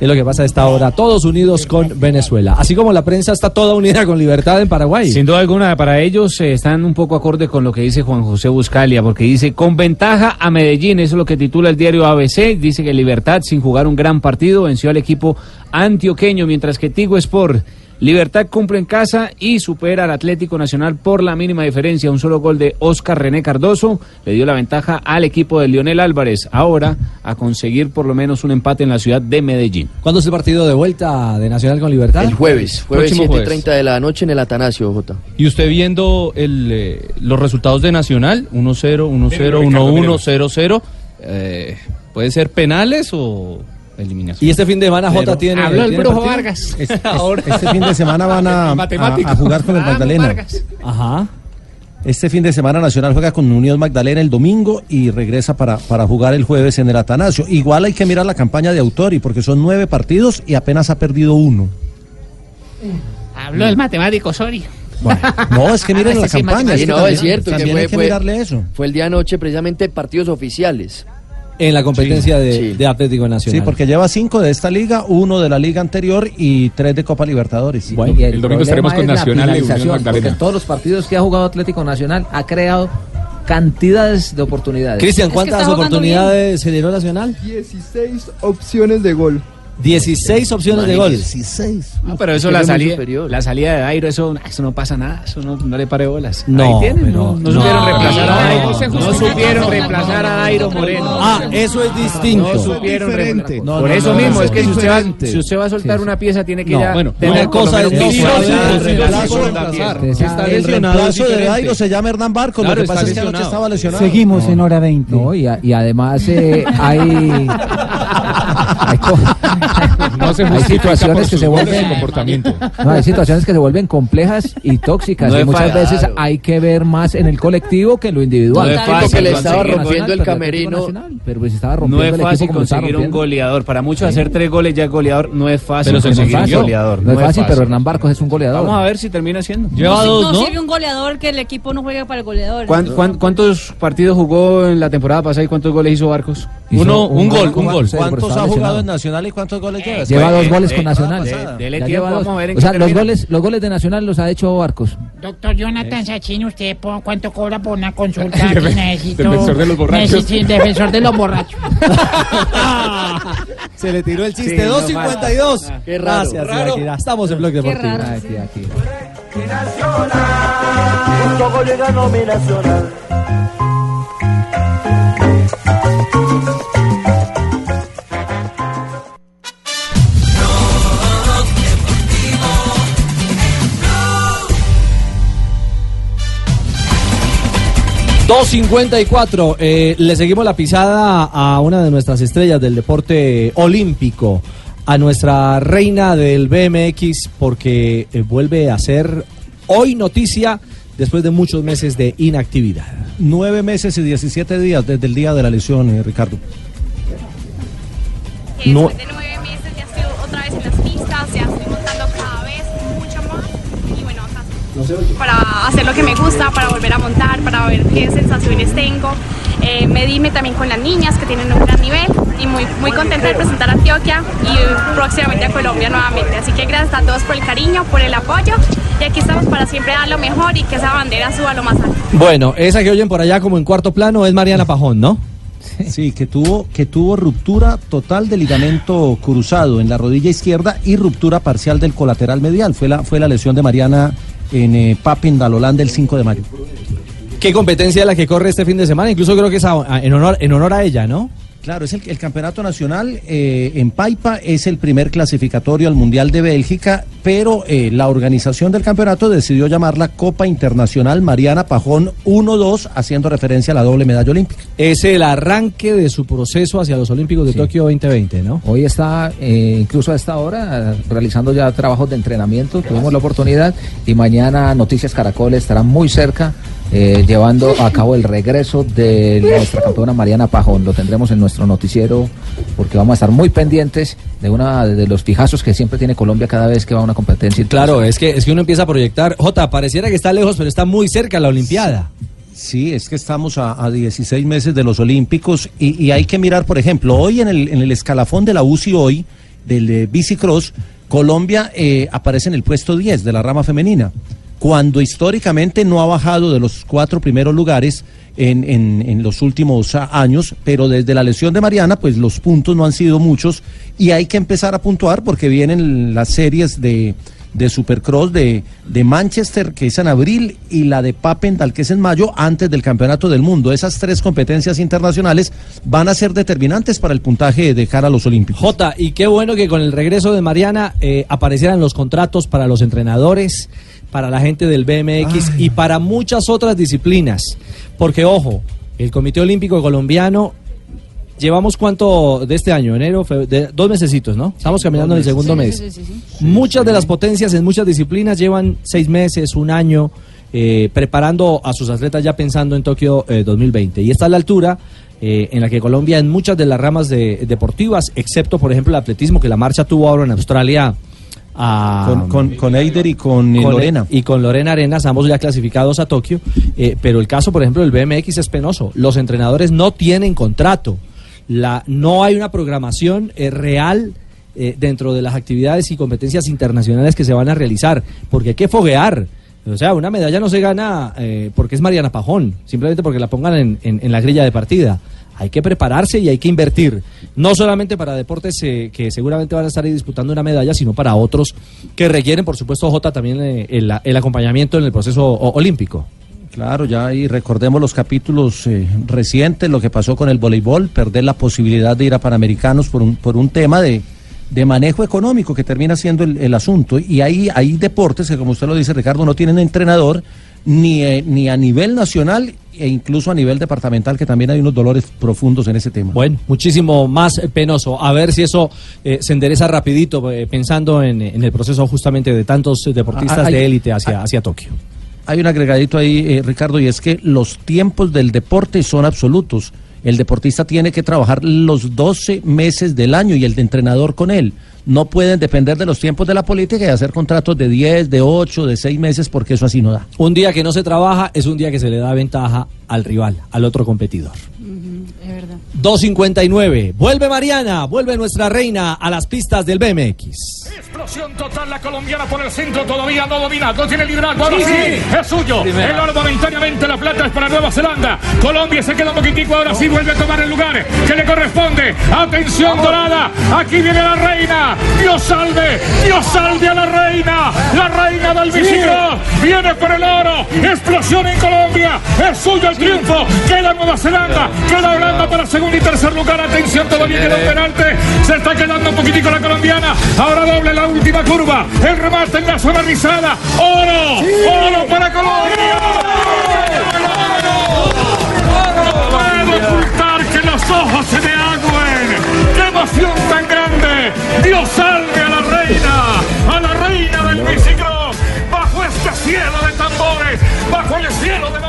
Es lo que pasa a esta hora. Todos unidos con Venezuela. Así como la prensa está toda unida con Libertad en Paraguay. Sin duda alguna, para ellos eh, están un poco acorde con lo que dice Juan José Buscalia, porque dice, con ventaja a Medellín, eso es lo que titula el diario ABC, dice que Libertad, sin jugar un gran partido, venció al equipo antioqueño, mientras que Tigo Sport, Libertad cumple en casa y supera al Atlético Nacional por la mínima diferencia, un solo gol de Oscar René Cardoso, le dio la ventaja al equipo de Lionel Álvarez, ahora a conseguir por lo menos un empate en la ciudad de Medellín. ¿Cuándo es el partido de vuelta de Nacional con Libertad? El jueves, jueves Próximo 7.30 de la noche en el Atanasio, J. Y usted viendo el, eh, los resultados de Nacional, 1-0, 1-0, Ricardo, 1-1, mírelo. 0-0, eh, ¿puede ser penales o eliminación? Y este fin de semana Jota Pero- tiene. Habló el tiene Brujo partido? Vargas. Es- es- este fin de semana van a, a- Matemático. a jugar con el Vamos, Magdalena. Vargas. Ajá. Este fin de semana Nacional juega con Unión Magdalena el domingo y regresa para, para jugar el jueves en el Atanasio. Igual hay que mirar la campaña de Autori porque son nueve partidos y apenas ha perdido uno. Habló el matemático, sorry. No, es que miren Ah, la sí, campaña. es que no, también- es cierto. que También fue, hay que fue- mirarle eso. Fue el día anoche precisamente partidos oficiales. En la competencia Sí. de, Sí. de Atlético Nacional. Sí, porque lleva cinco de esta liga, uno de la liga anterior y tres de Copa Libertadores. Y el problema es la finalización, Porque en todos los partidos que ha jugado Atlético Nacional ha creado cantidades de oportunidades. Cristian, ¿cuántas oportunidades generó Nacional? 16 opciones de gol. 16 opciones de gol. 16. No, pero eso Es la salida, la salida de Dairo, eso, eso no pasa nada, eso no, no le pare bolas. No, Ahí tienen, pero- no, no no, supieron reemplazar a Dairo, no supieron reemplazar a Dairo Moreno. Ah, eso es distinto. No supieron reemplazar. No, Por eso no, mismo, no, es que si usted, va, si usted va a soltar una pieza, tiene que No, ya bueno, tener una por lo cosa menos es dos no horas saber de reemplazar, reemplazar. El reemplazo de Dairo se llama Hernán Barco. Lo que pasa es que anoche estaba lesionado. Seguimos en hora 20. No, y, a- y además eh, hay, hay, co- No se hay situaciones que se vuelven comportamiento. No, hay situaciones que se vuelven complejas y tóxicas No y es muchas fácil. veces hay que ver más en el colectivo que en lo individual. No es fácil Porque le estaba rompiendo el camerino. Pero pues estaba No rompiendo es el fácil conseguir un goleador. Para muchos hacer tres goles ya es goleador no es fácil Pero se conseguir un goleador. No es fácil, pero Hernán Barcos es un goleador. Vamos a ver si termina siendo. no, sirve un goleador que el equipo no juega para el goleador. ¿Cuán- cuán- cuántos partidos jugó en la temporada pasada y cuántos goles hizo Barcos? Uno- un gol, un gol. ¿Cuántos ha jugado en Nacional y cuántos goles lleva? Lleva dos goles de- con Nacional. de- lleva tiempo, dos. vamos a ver en O sea, los goles, los goles de Nacional los ha hecho Barcos. Doctor Jonathan Sachin, ¿usted cuánto cobra por una consulta? Que necesito. defensor de los borrachos. Necesito- defensor de los borrachos. Se le tiró el chiste. Sí, no 252. falta. Qué Gracias, Raro. Ibaquira. Estamos en Blog Deportivo. raro, Aquí, aquí. Justo gol ganó mi nacional. 2.54. Eh, le seguimos la pisada a una de nuestras estrellas del deporte olímpico, a nuestra reina del BMX, porque eh, vuelve a ser hoy noticia después de muchos meses de inactividad. Nueve meses y 17 días desde el día de la lesión, eh, Ricardo. No- de nueve meses para hacer lo que me gusta, para volver a montar, para ver qué sensaciones tengo. Eh, medíme también con las niñas que tienen un gran nivel y muy, muy contenta de presentar a Antioquia y próximamente a Colombia nuevamente. Así que gracias a todos por el cariño, por el apoyo y aquí estamos para siempre dar lo mejor y que esa bandera suba lo más alto. Bueno, esa que oyen por allá como en cuarto plano es Mariana Pajón, ¿no? Sí, que tuvo, que tuvo ruptura total del ligamento cruzado en la rodilla izquierda y ruptura parcial del colateral medial. Fue la, fue la lesión de Mariana en eh, Papindalolán del 5 de mayo. ¿Qué competencia la que corre este fin de semana? Incluso creo que es a- en, honor, en honor a ella, ¿no? Claro, es el, el campeonato nacional eh, en Paipa, es el primer clasificatorio al Mundial de Bélgica, pero eh, la organización del campeonato decidió llamarla Copa Internacional Mariana Pajón 1-2, haciendo referencia a la doble medalla olímpica. Es el arranque de su proceso hacia los Olímpicos de Tokio 2020, ¿no? Hoy está, eh, incluso a esta hora, realizando ya trabajos de entrenamiento. Tuvimos la oportunidad y mañana Noticias Caracol estará muy cerca, eh, llevando a cabo el regreso de nuestra campeona Mariana Pajón. Lo tendremos en nuestro noticiero porque vamos a estar muy pendientes de una de los fijazos que siempre tiene Colombia cada vez que va a una competencia. Claro, es que, es que uno empieza a proyectar. Jota, pareciera que está lejos, pero está muy cerca la Olimpiada. Sí, es que estamos a, a 16 meses de los Olímpicos y, y hay que mirar, por ejemplo, hoy en el, en el escalafón de la UCI hoy, del eh, bicicross, Colombia eh, aparece en el puesto 10 de la rama femenina, cuando históricamente no ha bajado de los cuatro primeros lugares en, en- en los últimos años, pero desde la lesión de Mariana, pues los puntos no han sido muchos y hay que empezar a puntuar porque vienen las series de de Supercross de, de Manchester, que es en abril, y la de Papendal, que es en mayo, antes del Campeonato del Mundo. Esas tres competencias internacionales van a ser determinantes para el puntaje de cara a los Olímpicos. Jota, y qué bueno que con el regreso de Mariana eh, aparecieran los contratos para los entrenadores, para la gente del BMX y para muchas otras disciplinas. Porque, ojo, el Comité Olímpico Colombiano, llevamos cuánto de este año, enero, fe- de, dos mesecitos, ¿no? Estamos caminando en el segundo mes. Muchas de las potencias en muchas disciplinas llevan seis meses, un año, eh, preparando a sus atletas ya pensando en Tokio eh, 2020. Y está a la altura eh, en la que Colombia en muchas de las ramas de- deportivas, excepto por ejemplo el atletismo, que la marcha tuvo ahora en Australia. A- Con, con, con Eider y con, con- Lorena. Y con Lorena Arenas, ambos ya clasificados a Tokio. eh, pero el caso, por ejemplo, del BMX es penoso. Los entrenadores no tienen contrato. la, no hay una programación eh, real eh, dentro de las actividades y competencias internacionales que se van a realizar, porque hay que foguear. O sea, una medalla no se gana eh, porque es Mariana Pajón, simplemente porque la pongan en, en- en la grilla de partida. Hay que prepararse y hay que invertir, no solamente para deportes eh, que seguramente van a estar ahí disputando una medalla, sino para otros que requieren, por supuesto, J, también eh, el, acompañamiento en el proceso olímpico. Claro, ya y recordemos los capítulos eh, recientes, lo que pasó con el voleibol, perder la posibilidad de ir a Panamericanos por un, por un tema de, de manejo económico que termina siendo el, asunto. Y hay, hay deportes que, como usted lo dice, Ricardo, no tienen entrenador ni, eh, ni a nivel nacional e incluso a nivel departamental, que también hay unos dolores profundos en ese tema. Bueno, muchísimo más eh, penoso. A ver si eso eh, se endereza rapidito, eh, pensando en, en el proceso justamente de tantos deportistas Ah, hay- de élite hacia, hacia Tokio. Hay un agregadito ahí, eh, Ricardo, y es que los tiempos del deporte son absolutos. El deportista tiene que trabajar los 12 meses del año y el de entrenador con él. No pueden depender de los tiempos de la política y hacer contratos de 10, de 8, de 6 meses, porque eso así no da. Un día que no se trabaja es un día que se le da ventaja al rival, al otro competidor. Es verdad. 2.59. Vuelve Mariana, vuelve nuestra reina a las pistas del BMX. Explosión total, la colombiana por el centro todavía no domina, no tiene liderazgo, ahora Sí, sí, sí. es suyo. Primera. El oro momentáneamente, la plata es para Nueva Zelanda. Colombia se queda un poquitico, ahora sí vuelve a tomar el lugar que le corresponde. Atención dorada, aquí viene la reina. Dios salve, Dios salve a la reina. La reina del Sí. bicicross viene por el oro. Explosión en Colombia, es suyo el triunfo. Queda Nueva Zelanda, queda Holanda para segundo y tercer lugar. Atención, todavía queda un penalti. Se está quedando un poquitico la colombiana. Ahora doble la última curva. El remate en la zona rizada. ¡Oro! ¡Oro para Colombia! No puedo ocultar que los ojos se me agüen. ¡Qué emoción tan grande! ¡Dios salve a la reina! ¡A la reina del bicicross! ¡Bajo este cielo de tambores! ¡Bajo el cielo de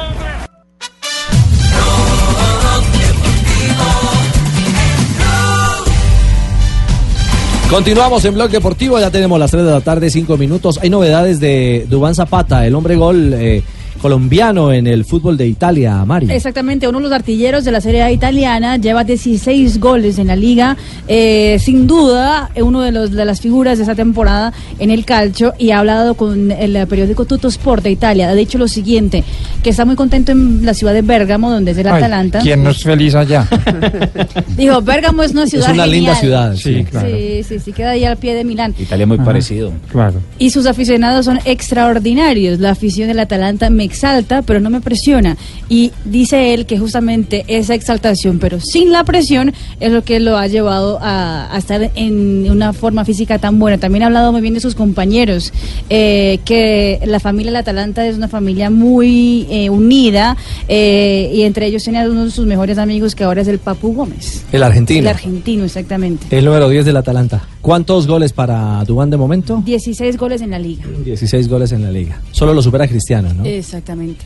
Continuamos en Blog Deportivo, ya tenemos las 3 de la tarde, 5 minutos. Hay novedades de Dubán Zapata, el hombre gol eh, colombiano en el fútbol de Italia, Mari. Exactamente, uno de los artilleros de la Serie A italiana lleva 16 goles en la liga, eh, sin duda uno de, los, de las figuras de esa temporada en el calcio y ha hablado con el periódico Tutto Sport de Italia. Ha dicho lo siguiente, que está muy contento en la ciudad de Bérgamo, donde es el Ay, Atalanta. ¿Quién no es feliz allá? Dijo, Bérgamo es una ciudad una linda genial". ciudad, sí, claro. Sí, sí, sí, queda ahí al pie de Milán. Italia muy Ajá. parecido. Claro. Y sus aficionados son extraordinarios. La afición del Atalanta me exalta, pero no me presiona. Y dice él que justamente esa exaltación, pero sin la presión, es lo que lo ha llevado a, a estar en una forma física tan buena. También ha hablado muy bien de sus compañeros, eh, que la familia del Atalanta es una familia muy eh, unida eh, y entre ellos tiene a uno de sus mejores amigos que ahora es el Papu Gómez. El argentino. El argentino, exactamente. El número 10 del Atalanta. ¿Cuántos goles para Dubán de momento? 16 goles en la liga. 16 goles en la liga. Solo lo supera Cristiano, ¿no? Exactamente.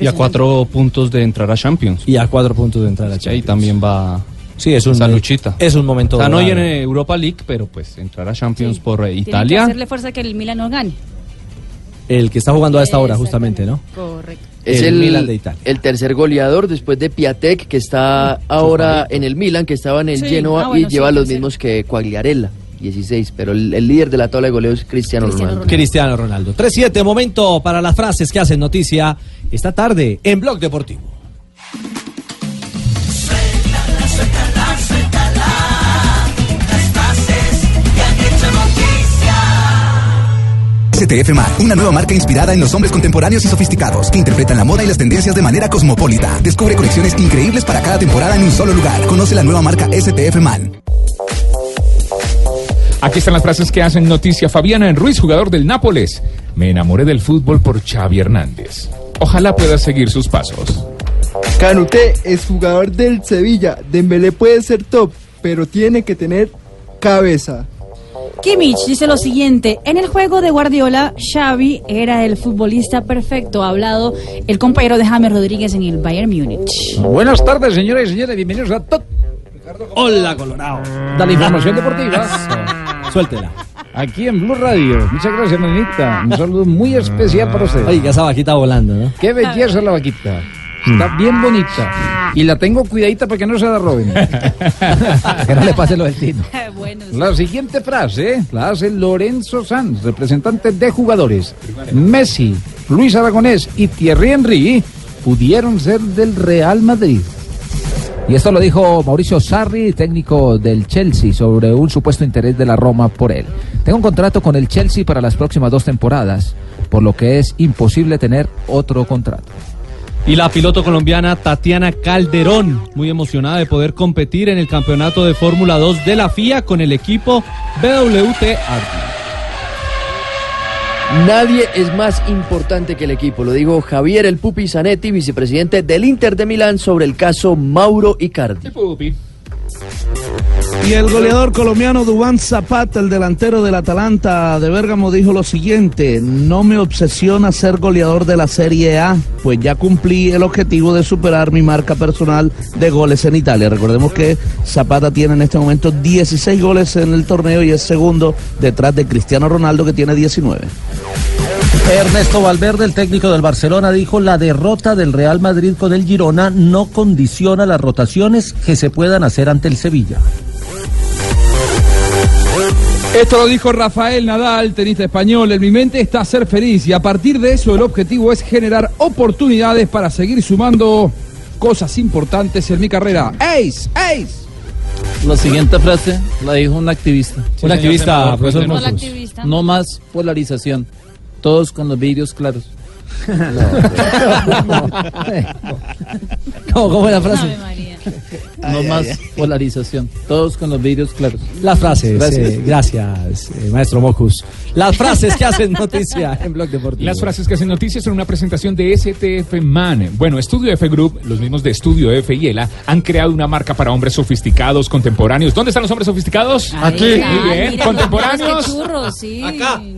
Y a cuatro puntos de entrar a Champions. Y a cuatro puntos de entrar a Champions. Ahí también va. Sí, es un- esa luchita. es un momento O sea, no en Europa League, pero pues entrar a Champions por eh, que Italia. hacerle fuerza que el Milan no gane. El que está jugando a esta hora, justamente, ¿no? Correcto. Es El el, Milan de Italia. el tercer goleador después de Piatek, que está ahora en el Milan, que estaba en el Sí, Genoa ah, bueno, y lleva sí, los mismos que Quagliarella, 16. Pero el, el líder de la tabla de goleos es Cristiano, Ronaldo. Cristiano Ronaldo. 3-7, momento para las frases que hacen noticia esta tarde en Blog Deportivo. Suéltala, suéltala, suéltala. Las frases que han hecho noticia. STF una nueva marca inspirada en los hombres contemporáneos y sofisticados que interpretan la moda y las tendencias de manera cosmopolita. Descubre colecciones increíbles para cada temporada en un solo lugar. Conoce la nueva marca STF Man. Aquí están las frases que hacen noticia. Fabiana Ruiz, jugador del Nápoles. Me enamoré del fútbol por Xavi Hernández. Ojalá pueda seguir sus pasos. Canuté es jugador del Sevilla. Dembélé puede ser top, pero tiene que tener cabeza. Kimmich dice lo siguiente, en el juego de Guardiola, Xavi era el futbolista perfecto, ha hablado el compañero de James Rodríguez en el Bayern Múnich. Buenas tardes, señoras y señores. Bienvenidos a Top. Hola, Colorado. Da la información deportiva. Suéltela. Aquí en Blue Radio. Muchas gracias, nenita. Un saludo muy especial para usted. Oiga, esa vaquita volando, ¿no? Qué belleza la vaquita. Está bien bonita. Y la tengo cuidadita para que no se la roben. que no le pase lo del tino. La siguiente frase la hace Lorenzo Sanz, representante de jugadores. Messi, Luis Aragonés y Thierry Henry pudieron ser del Real Madrid. Y esto lo dijo Mauricio Sarri, técnico del Chelsea, sobre un supuesto interés de la Roma por él. Tengo un contrato con el Chelsea para las próximas dos temporadas, por lo que es imposible tener otro contrato. Y la piloto colombiana Tatiana Calderón, muy emocionada de poder competir en el campeonato de Fórmula 2 de la FIA con el equipo BWT Arti. Nadie es más importante que el equipo, lo dijo Javier El Pupi Zanetti, vicepresidente del Inter de Milán, sobre el caso Mauro Icardi. Y el goleador colombiano Dubán Zapata, el delantero del Atalanta de Bérgamo, dijo lo siguiente, no me obsesiona ser goleador de la Serie A, pues ya cumplí el objetivo de superar mi marca personal de goles en Italia. Recordemos que Zapata tiene en este momento 16 goles en el torneo y es segundo detrás de Cristiano Ronaldo que tiene 19. Ernesto Valverde, el técnico del Barcelona, dijo la derrota del Real Madrid con el Girona no condiciona las rotaciones que se puedan hacer ante el Sevilla. Esto lo dijo Rafael Nadal, tenista español. En mi mente está ser feliz y a partir de eso el objetivo es generar oportunidades para seguir sumando cosas importantes en mi carrera. ¡Ace! ¡Ace! La siguiente frase la dijo un activista. Un activista, profesor. No más polarización. Todos con los vídeos claros. ¿Cómo, cómo es la frase? No más polarización. Todos con los vídeos claros. Las frases, Gracias. eh, gracias, eh, maestro Mocus. Las frases que hacen noticia en Blog Deportivo. Las frases que hacen noticias son una presentación de STF Man. Bueno, Estudio F Group, los mismos de Estudio F y ELA, han creado una marca para hombres sofisticados, contemporáneos. ¿Dónde están los hombres sofisticados? Está, Muy bien. mira, ¿Contemporáneos? qué churros, sí.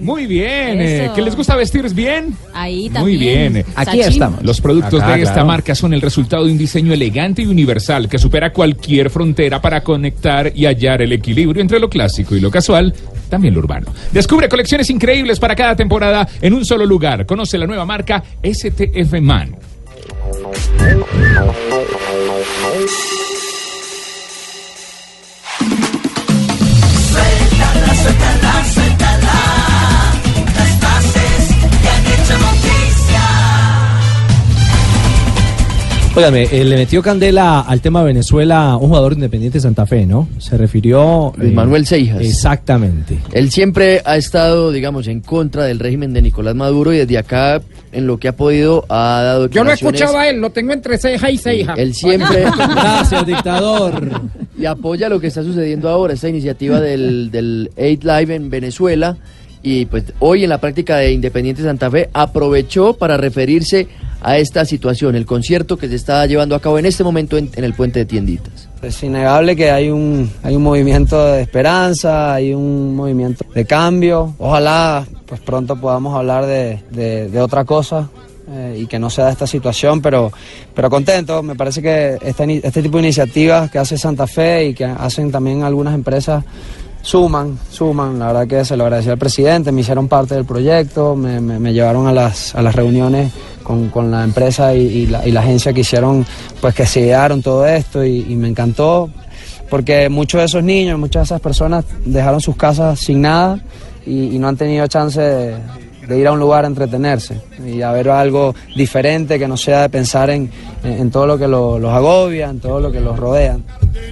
Muy bien. eh. ¿Que les gusta vestir bien? Ahí también. Muy bien. Sachin. Los productos Acá, de esta claro. marca son el resultado de un diseño elegante y universal que supera cualquier frontera para conectar y hallar el equilibrio entre lo clásico y lo casual, también lo urbano. Descubre colecciones increíbles para cada temporada en un solo lugar. Conoce la nueva marca STF Man. Óigame, eh, le metió candela al tema Venezuela un jugador independiente de Santa Fe, ¿no? Se refirió... Luis eh, Manuel Seijas. Exactamente. Él siempre ha estado, digamos, en contra del régimen de Nicolás Maduro y desde acá, en lo que ha podido, ha dado Yo declaraciones- escuchado a él, lo tengo entre ceja y ceja. Él siempre... Gracias, dictador. Y apoya lo que está sucediendo ahora, esta iniciativa del, del 8 Live en Venezuela. Y pues hoy en la práctica de Independiente Santa Fe aprovechó para referirse a esta situación, el concierto que se está llevando a cabo en este momento en, el puente de tienditas. Es innegable que hay un, hay un movimiento de esperanza, hay un movimiento de cambio. Ojalá pues pronto podamos hablar de, de- otra cosa eh, y que no sea esta situación, pero, pero contento. Me parece que ini- este tipo de iniciativas que hace Santa Fe y que hacen también algunas empresas suman, suman. La verdad que se lo agradecí al presidente, me hicieron parte del proyecto, me, me- llevaron a las, a las reuniones con, con la empresa y, la, y la agencia que hicieron, pues que se idearon todo esto y, me encantó porque muchos de esos niños, muchas de esas personas dejaron sus casas sin nada y, no han tenido chance de ir a un lugar a entretenerse y a ver algo diferente que no sea de pensar en, en- en todo lo que lo- los agobia, en todo lo que los rodea.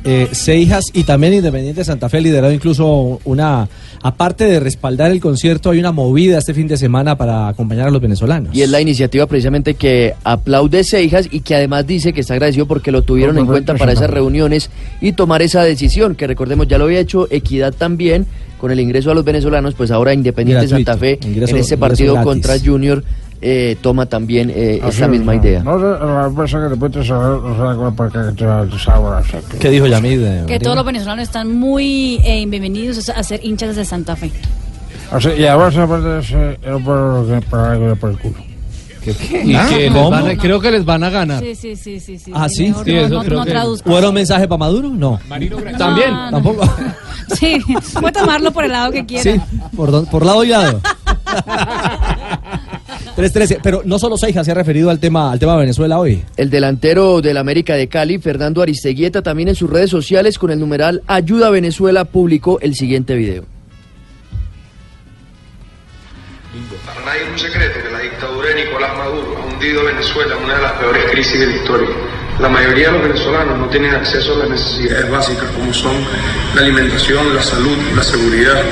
Eh, Seijas y también Independiente Santa Fe liderado incluso una, aparte de respaldar el concierto, hay una movida este fin de semana para acompañar a los venezolanos. Y es la iniciativa precisamente que aplaude Seijas y que además dice que está agradecido porque lo tuvieron en cuenta para esas reuniones y tomar esa decisión, que recordemos ya lo había hecho Equidad también con el ingreso a los venezolanos, pues ahora Independiente Gratuito, Santa Fe ingreso- en ese ingreso partido contra Junior eh, toma también eh, Así esta es, misma no. idea. No sé, la empresa que después te sea, que- ¿Qué dijo Yamid? eh, Que todos los venezolanos están muy eh, bienvenidos a ser hinchas de Santa Fe. o sea, y ahora se puede hacer por, para algo por el culo. Y Ah, que a- creo que les van a ganar. Sí, sí, sí, sí. sí Ah, sí, mejor sí, eso no, creo no que- traduzcas. ¿O era un mensaje para Maduro? No. También, No, no. tampoco. Sí, puede tomarlo por el lado que quiera. Sí, por, por lado y lado. 3-13. Pero no solo Seija se ha referido al tema, al tema de Venezuela hoy. El delantero del América de Cali, Fernando Aristeguieta, también en sus redes sociales con el numeral Ayuda a Venezuela publicó el siguiente video. Para nadie es un secreto que la dictadura de Nicolás Maduro ha hundido a Venezuela en una de las peores crisis de la historia. La mayoría de los venezolanos no tienen acceso a las necesidades básicas como son la alimentación, la salud, la seguridad.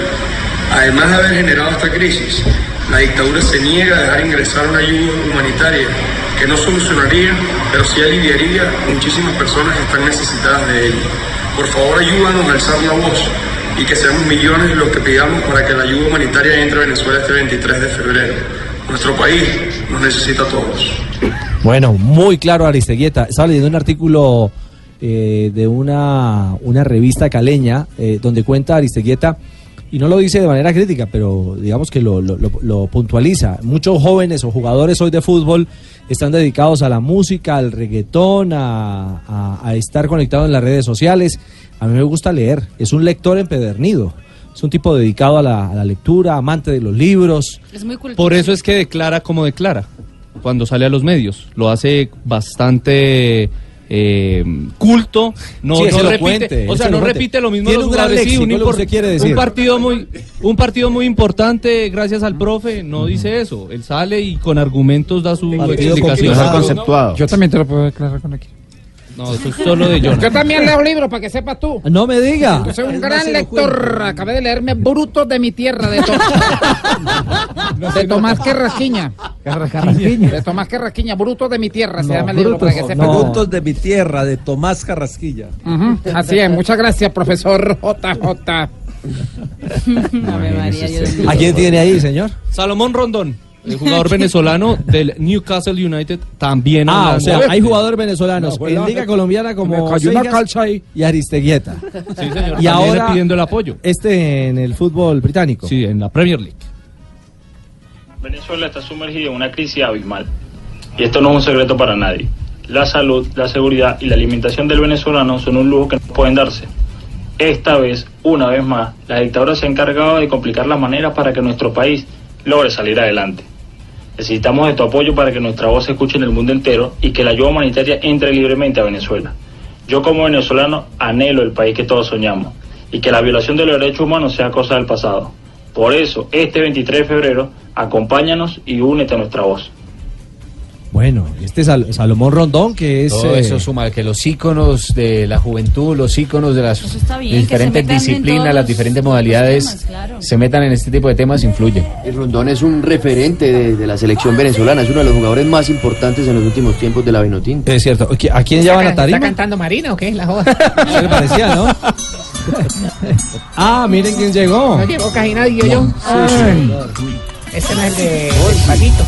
Además de haber generado esta crisis, la dictadura se niega a dejar ingresar una ayuda humanitaria que no solucionaría, pero sí aliviaría muchísimas personas que están necesitadas de ella. Por favor, ayúdanos a alzar la voz y que seamos millones los que pidamos para que la ayuda humanitaria entre a Venezuela este 23 de febrero. Nuestro país nos necesita a todos. Bueno, muy claro Aristeguieta. Estaba leyendo un artículo eh, de una, una revista caleña eh, donde cuenta Aristeguieta, y no lo dice de manera crítica, pero digamos que lo, lo- lo- lo puntualiza. Muchos jóvenes o jugadores hoy de fútbol están dedicados a la música, al reggaetón, a, a- a estar conectados en las redes sociales. A mí me gusta leer, es un lector empedernido. Es un tipo dedicado a la, a la lectura, amante de los libros. Es muy cultural. Por eso es que declara como declara cuando sale a los medios. Lo hace bastante eh, culto. No, Sí, no repite, o sea, no repite lo mismo. Tiene los un gran sí, un lo que impor- usted quiere decir. Un partido muy, un partido muy importante, gracias al profe, no dice eso. Él sale y con argumentos da su explicación. Yo también te lo puedo declarar con aquí. No, eso es solo de Jonah. Yo también leo libros para que sepas tú. No me diga. Yo soy un gran lector. Acabé de leerme Brutos de mi tierra de, To- de Tomás Carrasquiña. De Tomás Carrasquiña, Brutos de mi tierra se llama el libro para que sepas. Brutos de mi tierra, de Tomás Carrasquilla. Así es, muchas gracias, profesor JJ. ¿A quién tiene ahí, señor? Salomón Rondón, el jugador venezolano del Newcastle United, también Ah, o sea, hay jugadores venezolanos No, en la- Liga Colombiana como cayó una y Aristeguieta. Sí, señor, Y ahora pidiendo el apoyo. Este en el fútbol británico. Sí, en la Premier League. Venezuela está sumergida en una crisis abismal. Y esto no es un secreto para nadie. La salud, la seguridad y la alimentación del venezolano son un lujo que no pueden darse. Esta vez, una vez más, la dictadura se ha encargado de complicar las maneras para que nuestro país logre salir adelante. Necesitamos de tu apoyo para que nuestra voz se escuche en el mundo entero y que la ayuda humanitaria entre libremente a Venezuela. Yo como venezolano anhelo el país que todos soñamos y que la violación de los derechos humanos sea cosa del pasado. Por eso, este 23 de febrero, acompáñanos y únete a nuestra voz. Bueno, este Sal- Salomón Rondón, que es. Todo eh, eso suma que los íconos de la juventud, los íconos de las está bien, se diferentes disciplinas, las diferentes modalidades, temas, claro. se metan en este tipo de temas, influye. Y Rondón es un referente de, de la selección venezolana, es uno de los jugadores más importantes en los últimos tiempos de la Vinotinto. Es cierto. ¿Qui- ¿A quién llevan a ¿Está tarima? cantando Marina o qué? La joda. ¿Qué le parecía, no? ah, miren quién llegó. No llegó casi nadie yo. Ay. Este no es el de Paquito.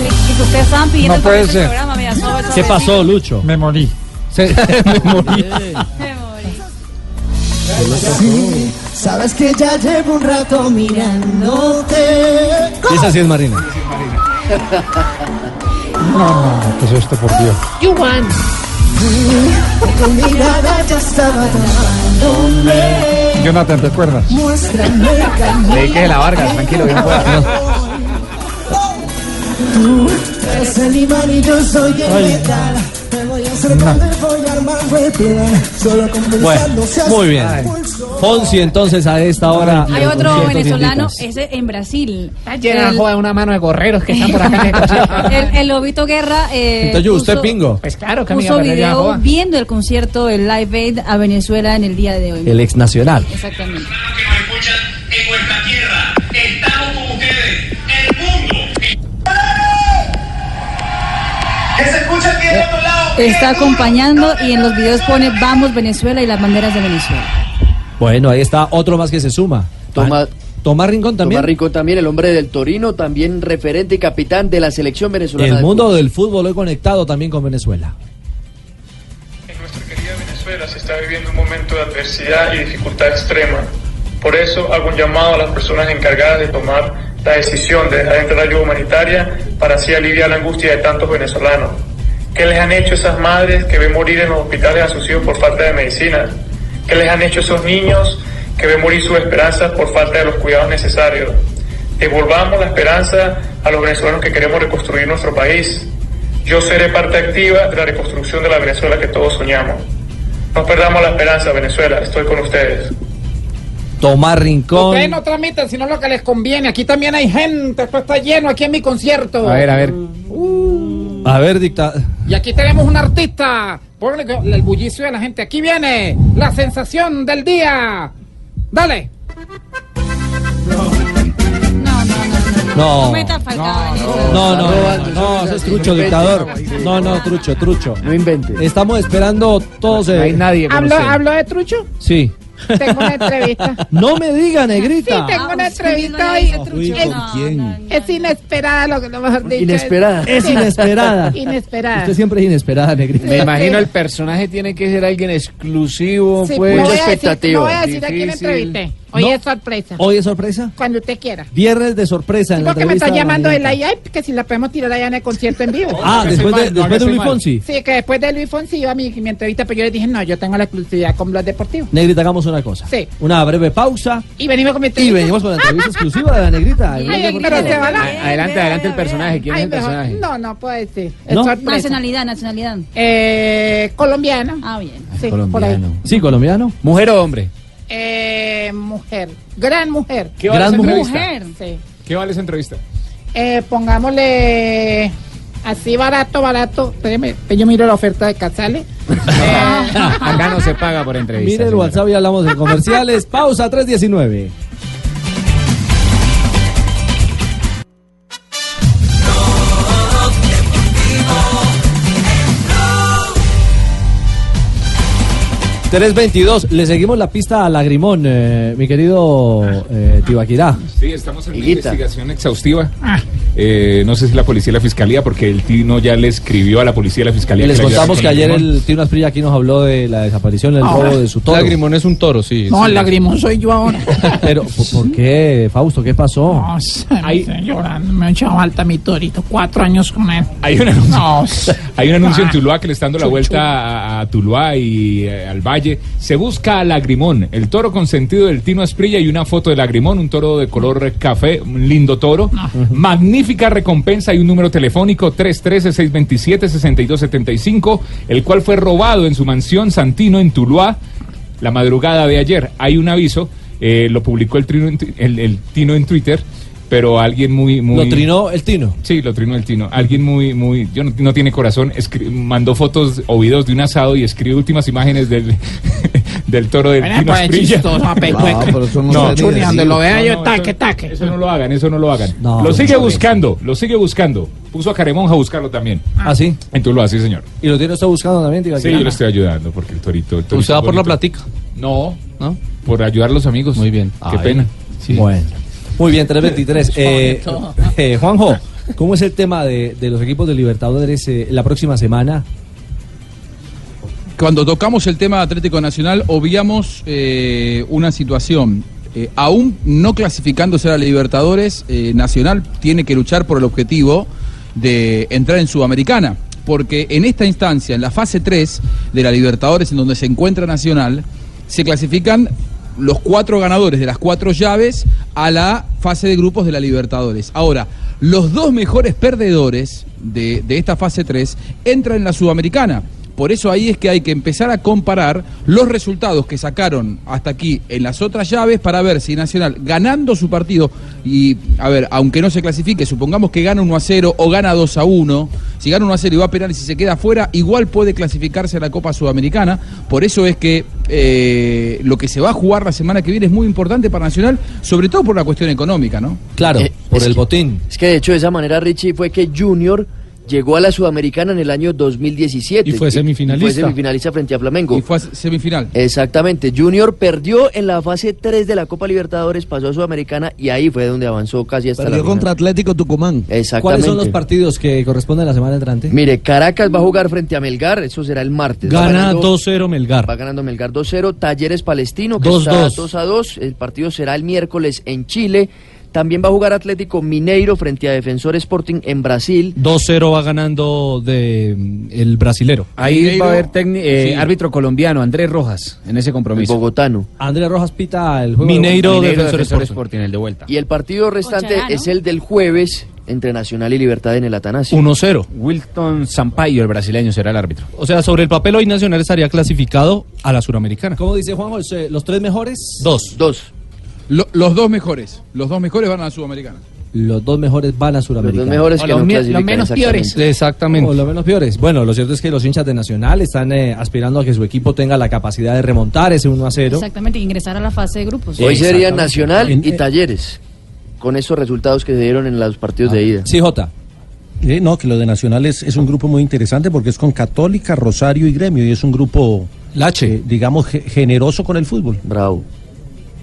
Y que ustedes estaban pidiendo No puede también ser. el programa, mira, sobre ¿Qué pasó, Lucho? Me morí. Me morí. Sabes que ya llevo un rato mirándote. Esa sí es Marina. No, no, no, ¿qué es esto, por Dios? You won. Tu mirada ya estaba llamándome. Jonathan, ¿te acuerdas? Muéstrame el camino. Que de la Vargas, tranquilo, bien pueda. Tú eres el imán y yo soy el metal. Me voy a acercar, me voy a armar. Solo con Bueno, muy bien. Fonsi, entonces, a esta hora. Hay otro venezolano, ese en Brasil. Está llena El- joda una mano de gorreros que están por acá en el concierto. El, el Lobito Guerra eh, Entonces, ¿usted puso- pingo? Pues claro que puso video viendo el concierto, el Live Aid a Venezuela en el día de hoy. El ex nacional. Exactamente. Está acompañando y en los videos pone Vamos Venezuela y las banderas de Venezuela. Bueno, ahí está otro más que se suma. Tomás- Tomás Rincón también. Tomás Rincón también, el hombre del Torino, también referente y capitán de la selección venezolana. El mundo del fútbol hoy conectado también con Venezuela. Venezuela se está viviendo un momento de adversidad y dificultad extrema. Por eso hago un llamado a las personas encargadas de tomar la decisión de dejar entrar ayuda humanitaria para así aliviar la angustia de tantos venezolanos. ¿Qué les han hecho esas madres que ven morir en los hospitales a sus hijos por falta de medicina? ¿Qué les han hecho esos niños que ven morir sus esperanzas por falta de los cuidados necesarios? Devolvamos la esperanza a los venezolanos que queremos reconstruir nuestro país. Yo seré parte activa de la reconstrucción de la Venezuela que todos soñamos. No perdamos la esperanza, Venezuela, estoy con ustedes. Tomás Rincón. Ustedes no transmiten sino lo que les conviene. Aquí también hay gente. Esto está lleno aquí en mi concierto. A ver, a ver. Uh, A ver, dicta. Y aquí tenemos un artista. Ponle que- el bullicio de la gente. Aquí viene la sensación del día. Dale. No. Meta Falcao en eso. No, no, no, no, eso es trucho, dictador. No, no, trucho, trucho. No invente. Estamos esperando todos. No hay nadie ¿Hablo, ¿Hablo de trucho? Sí. Tengo una entrevista. No me diga, negrita. Sí, tengo una Ah, entrevista hoy. Es, es inesperada lo que lo mejor dicho. Inesperada. Es inesperada. Inesperada. Usted siempre es inesperada, negrita. Me imagino el personaje tiene que ser alguien exclusivo, Sí, pues. no voy a decir- No voy a decir a quién entrevisté. Hoy No. es sorpresa. ¿Hoy es sorpresa? Cuando usted quiera. Viernes de sorpresa en la Porque me está llamando de la. IAP, que si la podemos tirar allá en el concierto en vivo. Ah, después de, después de Luis Fonsi. Sí, que después de Luis Fonsi iba mi, mi entrevista, pero yo le dije, no, yo tengo la exclusividad con Blog Deportivo. Negrita, hagamos una cosa. Sí. Una breve pausa. Y venimos con mi Y entrevista. venimos con la entrevista exclusiva de la negrita. Ay, pero se van a... Adelante, adelante el personaje. ¿Quién Ay, es el mejor- personaje? No, no puedo decir. Es ¿No? Nacionalidad, nacionalidad. Eh, colombiano. Ah, bien. Sí, ahí. Sí, colombiano. ¿Mujer o hombre? Eh, mujer. Gran mujer. ¿Qué vale Gran esa mujer. entrevista? Sí. ¿Qué vale esa entrevista? Eh, pongámosle así barato, barato. Espéreme, yo miro la oferta de Casale. Acá no se paga por entrevista. Mire el señora. WhatsApp y hablamos de comerciales. Pausa 319. ...322... Le seguimos la pista a Lagrimón, eh, mi querido eh, Tibaquirá. Sí, estamos en una Higuita. investigación exhaustiva. Eh, no sé si la policía y la fiscalía, porque el Tino ya le escribió a la policía y la fiscalía. Les que contamos que ayer el Tino Asprilla aquí nos habló de la desaparición, el Ahora. robo de su toro. Lagrimón es un toro, sí. No, sí. el lagrimón soy yo ahora. Pero, ¿por, por qué, Fausto? ¿Qué pasó? No, sé, llorando. Me han echado falta mi torito. Cuatro años con él. Hay un anuncio, No, hay un anuncio en Ah. Tuluá que le está dando la vuelta a, a Tuluá y eh, al Valle. Se busca a Lagrimón, el toro consentido del Tino Asprilla y una foto de Lagrimón, un toro de color café, un lindo toro. Magnífica recompensa y un número telefónico 313-627-6275, el cual fue robado en su mansión Santino en Tuluá la madrugada de ayer. Hay un aviso, eh, lo publicó el, trino el Tino en Twitter. Pero alguien muy, muy... ¿Lo trinó el Tino? Sí, lo trinó el Tino. Alguien muy, muy, yo no, no tiene corazón, escri- mandó fotos o videos de un asado y escribe últimas imágenes del, del toro del Tino pues, Asprilla. chistoso, a pecueca. No, pero eso no No, donde lo vea yo, No, no, taque, taque. Eso no lo hagan, eso no lo hagan. No, lo sigue no, buscando, lo sigue buscando. Puso a Caremonja a buscarlo también. ¿Ah, sí? En Tuluá, sí, señor. ¿Y lo tiene usted buscando también, Sí, Tibaquirá? yo le estoy ayudando porque el torito... El torito ¿Usted va por la platica? No, ¿No? por ayudar a los amigos. Muy bien. Qué Ay. pena. Sí. Bueno. Muy bien, 323. Eh, eh, Juanjo, ¿cómo es el tema de, de los equipos de Libertadores eh, la próxima semana? Cuando tocamos el tema de Atlético Nacional, obviamos eh, una situación. Eh, aún no clasificándose a la Libertadores, eh, Nacional tiene que luchar por el objetivo de entrar en Sudamericana. Porque en esta instancia, en la fase 3 de la Libertadores, en donde se encuentra Nacional, se clasifican los cuatro ganadores de las cuatro llaves a la fase de grupos de la Libertadores. Ahora, los dos mejores perdedores de, de esta fase 3 entran en la Sudamericana. Por eso ahí es que hay que empezar a comparar los resultados que sacaron hasta aquí en las otras llaves para ver si Nacional ganando su partido y, a ver, aunque no se clasifique, supongamos que gana 1 a 0 o gana 2 a 1, si gana 1 a 0 y va a penal y si se queda fuera, igual puede clasificarse a la Copa Sudamericana. Por eso es que eh, lo que se va a jugar la semana que viene es muy importante para Nacional, sobre todo por la cuestión económica, ¿no? Claro, Eh, por el que- botín. Es que de hecho de esa manera, Richie, fue que Junior llegó a la Sudamericana en el año 2017. Y fue semifinalista. fue semifinalista frente a Flamengo. Y fue semifinal. Exactamente. Junior perdió en la fase 3 de la Copa Libertadores, pasó a Sudamericana y ahí fue donde avanzó casi hasta la Perdió final. contra Atlético Tucumán. Exactamente. ¿Cuáles son los partidos que corresponden a la semana entrante? Mire, Caracas va a jugar frente a Melgar, eso será el martes. Gana ganando- 2-0 Melgar. Va ganando Melgar 2-0. Talleres Palestino, que 2-2. está 2 a 2. El partido será el miércoles en Chile. También va a jugar Atlético Mineiro frente a Defensor Sporting en Brasil. 2-0 va ganando de mm, el brasilero. Ahí Mineiro- va a haber eh, Sí. árbitro colombiano, Andrés Rojas, en ese compromiso. bogotano. Andrés Rojas pita el juego. Mineiro, Mineiro Defensor Defensor Sporting. Sporting, el de vuelta. Y el partido restante es el del jueves entre Nacional y Libertad en el Atanasio. 1-0. Wilton Sampaio, el brasileño, será el árbitro. O sea, sobre el papel hoy Nacional estaría clasificado a la Suramericana. ¿Cómo dice Juanjo? ¿Los, eh, los tres mejores? Dos. Dos. Lo- los dos mejores. Los dos mejores van a la Sudamericana. Los dos mejores van a Suramericana. Los dos mejores O que los no los menos peores. exactamente. Exactamente. O los menos peores. Bueno, lo cierto es que los hinchas de Nacional están eh, aspirando a que su equipo tenga la capacidad de remontar ese 1 a 0. Exactamente, ingresar a la fase de grupos. Hoy serían Exactamente. Nacional En- y Talleres, con esos resultados que se dieron en los partidos de ida. Sí, Jota. Eh, no, que lo de Nacional es, es un grupo muy interesante porque es con Católica, Rosario y Gremio y es un grupo, eh, digamos, ge- generoso con el fútbol. Bravo.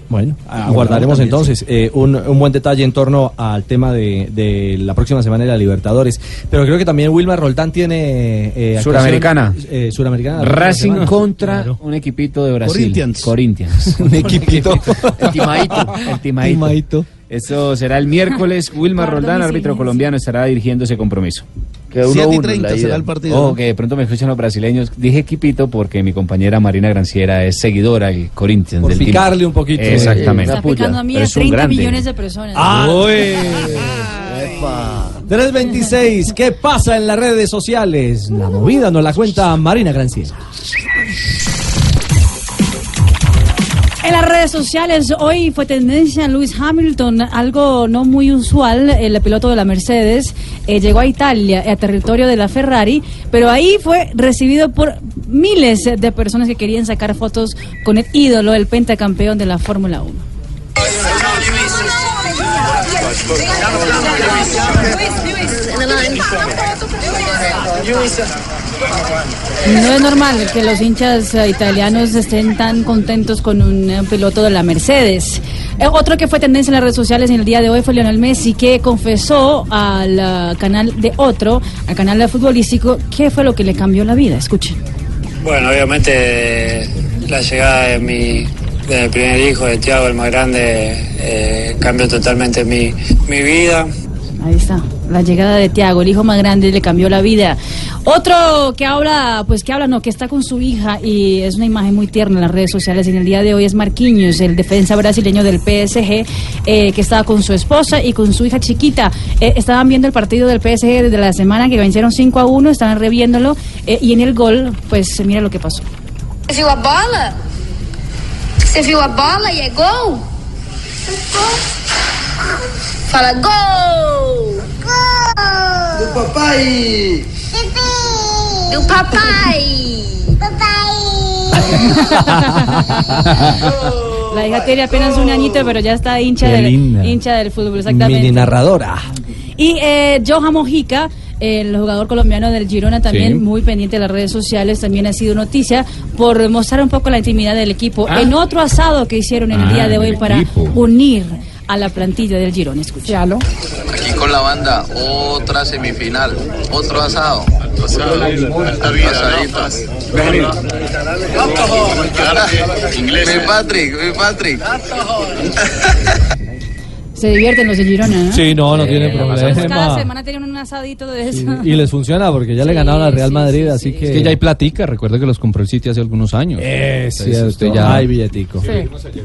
Bueno, aguardaremos también, entonces eh, un, un buen detalle en torno al tema de, de la próxima semana de la Libertadores. Pero creo que también Wilmar Roldán tiene... eh, Suramericana. eh, Suramericana. Racing contra Claro. un equipito de Brasil. Corinthians. Corinthians. Un equipito. El timadito. El. Timadito. Eso será el miércoles. Wilmar Roldán, árbitro colombiano, estará dirigiendo ese compromiso. Que 1-1 en 30 la será el partido, Oh, ¿no? que de pronto me escuchan los brasileños. Dije equipito porque mi compañera Marina Granciera es seguidora del Corinthians. Por del team. picarle un poquito. Exactamente. Está picando a mí a es un 30 grande. millones de personas. Ah, 326, ¿qué pasa en las redes sociales? La movida nos la cuenta Marina Granciera. En las redes sociales hoy fue tendencia Lewis Hamilton, algo no muy usual, el piloto de la Mercedes eh, llegó a Italia, a territorio de la Ferrari, pero ahí fue recibido por miles de personas que querían sacar fotos con el ídolo, el pentacampeón de la Fórmula 1. No es normal que los hinchas eh, italianos estén tan contentos con un eh, piloto de la Mercedes. Eh, otro que fue tendencia en las redes sociales en el día de hoy fue Lionel Messi, que confesó al eh, canal de otro, al canal de futbolístico, qué fue lo que le cambió la vida. Escuchen. Bueno, obviamente la llegada de mi, primer hijo, de Tiago, el más grande, eh, cambió totalmente mi, mi vida. Ahí está, la llegada de Tiago, el hijo más grande, le cambió la vida. Otro que habla, pues que habla, no, que está con su hija y es una imagen muy tierna en las redes sociales. En el día de hoy es Marquinhos, el defensa brasileño del PSG, eh, que estaba con su esposa y con su hija chiquita. Eh, estaban viendo el partido del PSG desde la semana que vencieron 5 a 1, estaban reviéndolo eh, y en el gol, pues mira lo que pasó. Você viu a bola? Você viu a bola e é gol? Fala gol! Gol! Do papai! Do papai! La hija tiene apenas un añito, pero ya está hincha, del, hincha del fútbol, exactamente. Mini narradora. Y eh, Johan Mojica, el jugador colombiano del Girona, también Sí. muy pendiente de las redes sociales, también ha sido noticia por mostrar un poco la intimidad del equipo Ah. en otro asado que hicieron en el Ah, día de hoy para equipo. unir a la plantilla del Girona. Escuchalo. Aquí con la banda, otra semifinal, otro asado. Asaditas. Mi Patrick, mi Patrick. Se divierten los de Girona, ¿no? Sí, no, no tiene Cada problema. semana tienen un asadito de eso. Y les funciona porque ya le Sí, ganaron al Real sí, Madrid, sí, así sí. que... Es que ya hay platica, recuerda que los compró el City hace algunos años. Es Entonces, cierto, usted ya- hay billetico. Sí.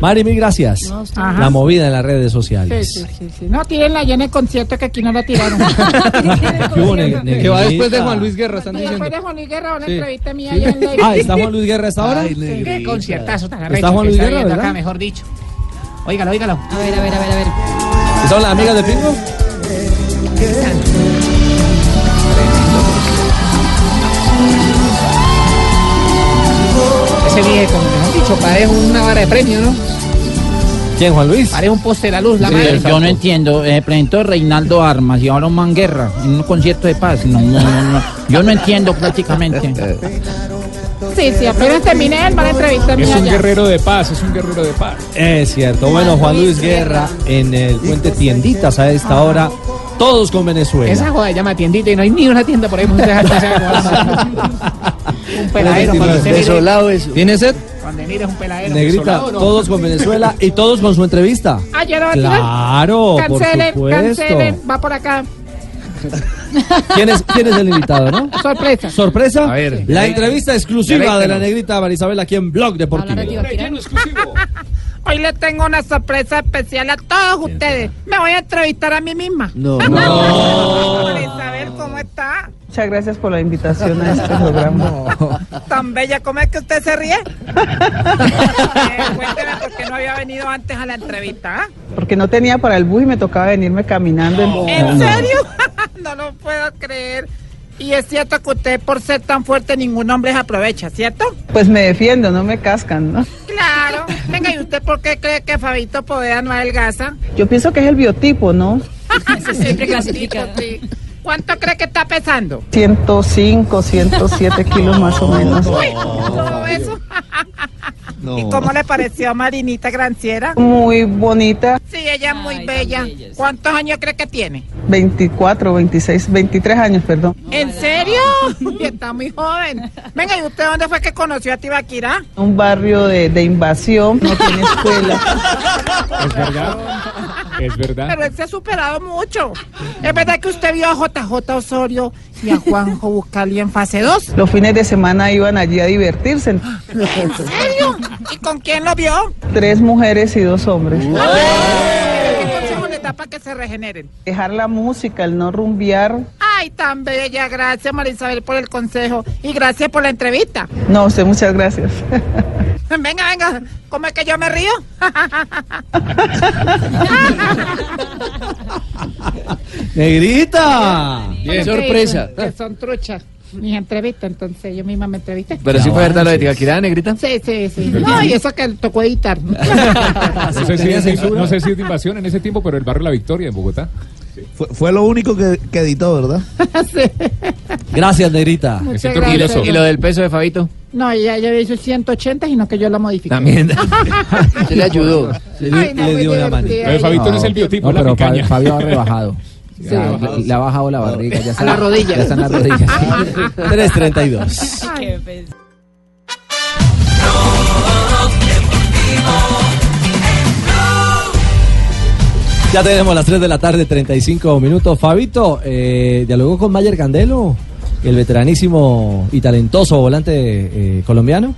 Mari, mil gracias. La movida en las redes Sí, sociales. sí, sí, sí. No, tírenla ya en el concierto que aquí no la tiraron. ¿Qué hubo, ne- Que va después de? Juan Luis Guerra, están Y diciendo. después de Juan Luis Guerra, una Sí. entrevista mía Sí. allá en. Ah, ¿está Juan Luis Guerra a esta hora? Qué conciertazo tan ¿Está arrecho Juan que Luis está Guerra, acá, mejor dicho. Óigalo, óigalo. A ver, a ver, a ver, a ver. ¿Son las amigas de Pingo? Ese viejo, mejor dicho, parece una vara de premio, ¿no? ¿Quién, Juan Luis? Parece un poste de la luz, la Sí, madre. yo no entiendo. Eh, presentó Reinaldo Armas y ahora un Manguerra en un concierto de paz. No, no, no, no. Yo no entiendo prácticamente. Sí, sí, apenas terminé el la entrevista Es un guerrero de paz, es un guerrero de paz. Es cierto. Bueno, Juan Luis Guerra en el puente Tienditas a esta hora. Todos con Venezuela. Esa joda llama tiendita y no hay ni una tienda por ahí. Un peladero. Desolado eso. ¿Tiene sed? Cuando mire es un peladero. Negrita, todos con Venezuela y todos con su entrevista. Ah, ya no va a tirar. Claro, por Cancelen, supuesto. cancelen, va por acá. ¿Quién es, quién es el invitado, no? Sorpresa. ¿Sorpresa? A ver. La entrevista exclusiva de la negrita Marisabel aquí en Blog Deportivo. Hoy le tengo una sorpresa especial a todos ustedes. Me voy a entrevistar a mí misma. No. Para saber cómo está. Muchas gracias por la invitación a este programa. Tan bella, ¿cómo es que usted se ríe? Eh, cuénteme por qué no había venido antes a la entrevista. Porque no tenía para el bus y me tocaba venirme caminando. ¿En serio? no lo puedo creer. Y es cierto que usted, por ser tan fuerte, ningún hombre se aprovecha, ¿cierto? Pues me defiendo, no me cascan, ¿no? Claro. Venga, ¿y usted por qué cree que Fabito Poveda no adelgaza? Yo pienso que es el biotipo, ¿no? Siempre clasifica. ¿Cuánto cree que está pesando? 105, 107 kilos más o menos. Uy, todo eso. ¿Y cómo le pareció a Marinita Granciera? Muy bonita. Sí, ella es muy bella. ¿Cuántos años cree que tiene? 24, 26, 23 años, perdón. ¿En serio? Y está muy joven. Venga, ¿y usted dónde fue que conoció a Tibaquirá? Un barrio de, de invasión, no tiene escuela. Es verdad. Es verdad. Pero él se ha superado mucho. Es verdad que usted vio a JJ Osorio y a Juanjo Buscali en fase 2. Los fines de semana iban allí a divertirse. ¿En serio? ¿Y con quién lo vio? Tres mujeres y dos hombres. ¿Qué consejo les da para que se regeneren? Dejar la música, el no rumbear. Ay, tan bella. Gracias, Marisabel, por el consejo. Y gracias por la entrevista. No, usted muchas gracias. Venga, venga. ¿Cómo es que yo me río? ¡Negrita! Qué sorpresa. Que son truchas. Mis entrevistas, entonces yo misma me entrevisté. Pero sí fue verdad lo de Tibaquirá, negrita. Sí, sí, sí. No, y eso que tocó editar. No sé, si es, no sé si es de invasión en ese tiempo, pero el barrio La Victoria en Bogotá. Fue, fue lo único que, que editó, ¿verdad? Gracias, Negrita. Muchas ¿Y lo, gracias. y lo del peso de Fabito? No, ella ya hizo 180, sino que yo la modifiqué. También. Se le ayudó. Ay, no, muy divertida. Lo de Fabito no es el biotipo, No, la pero picaña. Fabio, Fabio ha rebajado. Sí, Ya, le, le ha bajado la barriga. Ya está, la rodilla. Ya está en las rodillas. sí. 332. Ya tenemos las 3 de la tarde, 35 minutos. Fabito, eh, dialogó con Mayer Candelo, el veteranísimo y talentoso volante eh, colombiano.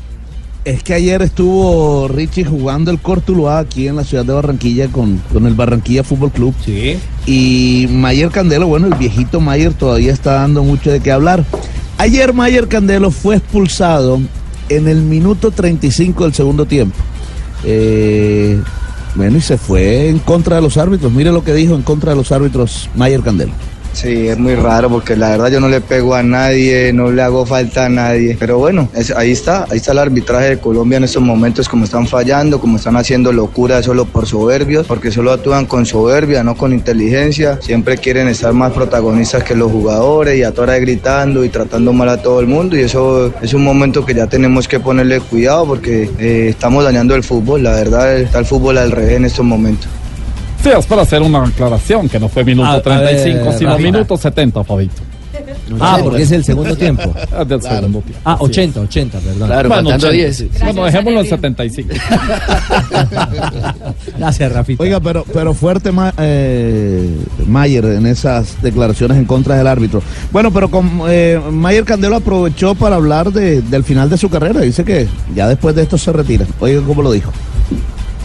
Es que ayer estuvo Richie jugando el Cortuluá aquí en la ciudad de Barranquilla con, con el Barranquilla Fútbol Club. Sí. Y Mayer Candelo, bueno, el viejito Mayer todavía está dando mucho de qué hablar. Ayer Mayer Candelo fue expulsado en el minuto 35 del segundo tiempo. Eh, bueno, y se fue en contra de los árbitros. Mire lo que dijo en contra de los árbitros Mayer Candelo. Sí, es muy raro porque la verdad yo no le pego a nadie, no le hago falta a nadie. Pero bueno, es- ahí está, ahí está el arbitraje de Colombia en estos momentos, como están fallando, como están haciendo locura solo por soberbios, porque solo actúan con soberbia, no con inteligencia. Siempre quieren estar más protagonistas que los jugadores y a toda hora gritando y tratando mal a todo el mundo. Y eso es un momento que ya tenemos que ponerle cuidado porque eh, estamos dañando el fútbol. La verdad está el fútbol al revés en estos momentos. Sí, es para hacer una aclaración que no fue minuto A- a 35, ver, sino Rafa. minuto 70, Fabito. Ah, porque es el segundo tiempo. Del segundo tiempo. Ah, 80, 80, perdón. Bueno, 80. Bueno, dejémoslo en 75. Gracias, Rafita. Oiga, pero, pero fuerte Ma- eh, Mayer en esas declaraciones en contra del árbitro. Bueno, pero con, eh, Mayer Candelo aprovechó para hablar de- del final de su carrera. Dice que ya después de esto se retira. Oiga, ¿cómo lo dijo?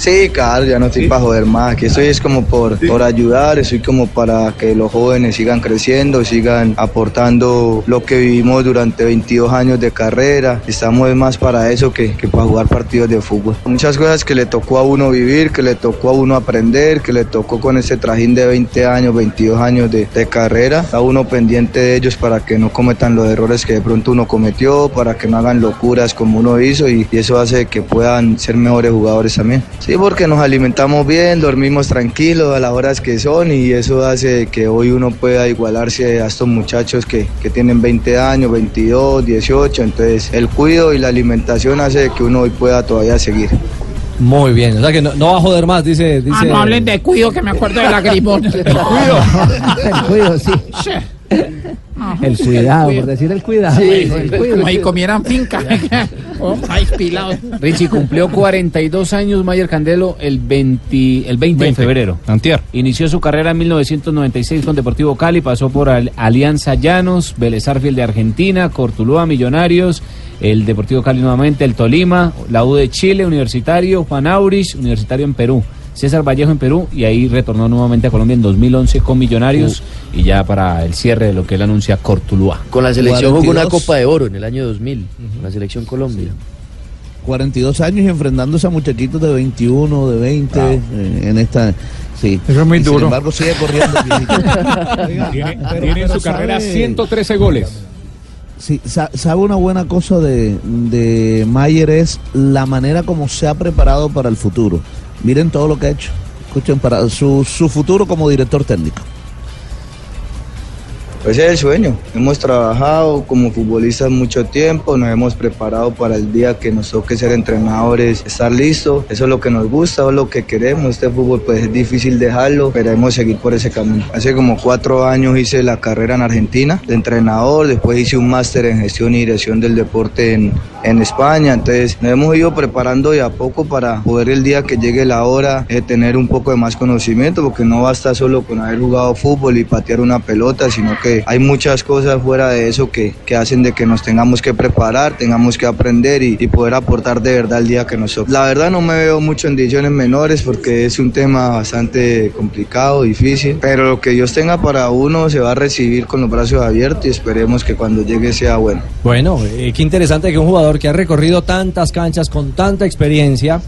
Sí, claro, ya no estoy para joder más. Aquí estoy es como por, por ayudar, estoy como para que los jóvenes sigan creciendo, sigan aportando lo que vivimos durante 22 años de carrera. Estamos más para eso que, que para jugar partidos de fútbol. Muchas cosas que le tocó a uno vivir, que le tocó a uno aprender, que le tocó con ese trajín de 20 años, 22 años de, de carrera. Está uno pendiente de ellos para que no cometan los errores que de pronto uno cometió, para que no hagan locuras como uno hizo y, y eso hace que puedan ser mejores jugadores también. Sí, porque nos alimentamos bien, dormimos tranquilos a las horas que son y eso hace que hoy uno pueda igualarse a estos muchachos que, que tienen 20 años, 22, 18. Entonces el cuido y la alimentación hace que uno hoy pueda todavía seguir. Muy bien, o sea que no, no va a joder más, dice. dice Ah, no hablen de cuido, que me acuerdo de la gripón. el cuido, sí. El cuidado, por decir el cuidado. Sí, el cuidado. como ahí comieran finca. Oh, pilado. Richie cumplió 42 años Mayer Candelo el 20, el 20, de 20, febrero. Antier. Inició su carrera en 1996 con Deportivo Cali, pasó por Al- Alianza Llanos, Vélez Arfiel de Argentina, Cortuluá Millonarios, el Deportivo Cali nuevamente, el Tolima, la U de Chile, Universitario, Juan Auris, Universitario en Perú. César Vallejo en Perú y ahí retornó nuevamente a Colombia en 2011 con Millonarios y ya para el cierre de lo que él anuncia Cortuluá. Con la selección jugó una Copa de Oro en el año 2000, con la selección Colombia. 42 años y enfrentándose a muchachitos de 21, de 20 eh, en esta... Sí. Eso es muy Y duro. Sin embargo, sigue corriendo. Tiene, pero- tiene en su carrera sabe- 113 goles. Sí, sa- sabe una buena cosa de, de Mayer es la manera como se ha preparado para el futuro. Miren todo lo que ha hecho. Escuchen para su, su futuro como director técnico. Pues es el sueño. Hemos trabajado como futbolistas mucho tiempo, nos hemos preparado para el día que nos toque ser entrenadores, estar listos. Eso es lo que nos gusta, es lo que queremos. Este fútbol pues es difícil dejarlo, queremos seguir por ese camino. Hace como cuatro años hice la carrera en Argentina de entrenador, después hice un máster en gestión y dirección del deporte en, en España. Entonces nos hemos ido preparando de a poco para poder el día que llegue la hora eh, tener un poco de más conocimiento, porque no basta solo con haber jugado fútbol y patear una pelota, sino que hay muchas cosas fuera de eso que, que hacen de que nos tengamos que preparar, tengamos que aprender y, y poder aportar de verdad el día que nos toque. La verdad no me veo mucho en divisiones menores porque es un tema bastante complicado, difícil, pero lo que Dios tenga para uno se va a recibir con los brazos abiertos y esperemos que cuando llegue sea bueno. Bueno, eh, qué interesante que un jugador que ha recorrido tantas canchas con tanta experiencia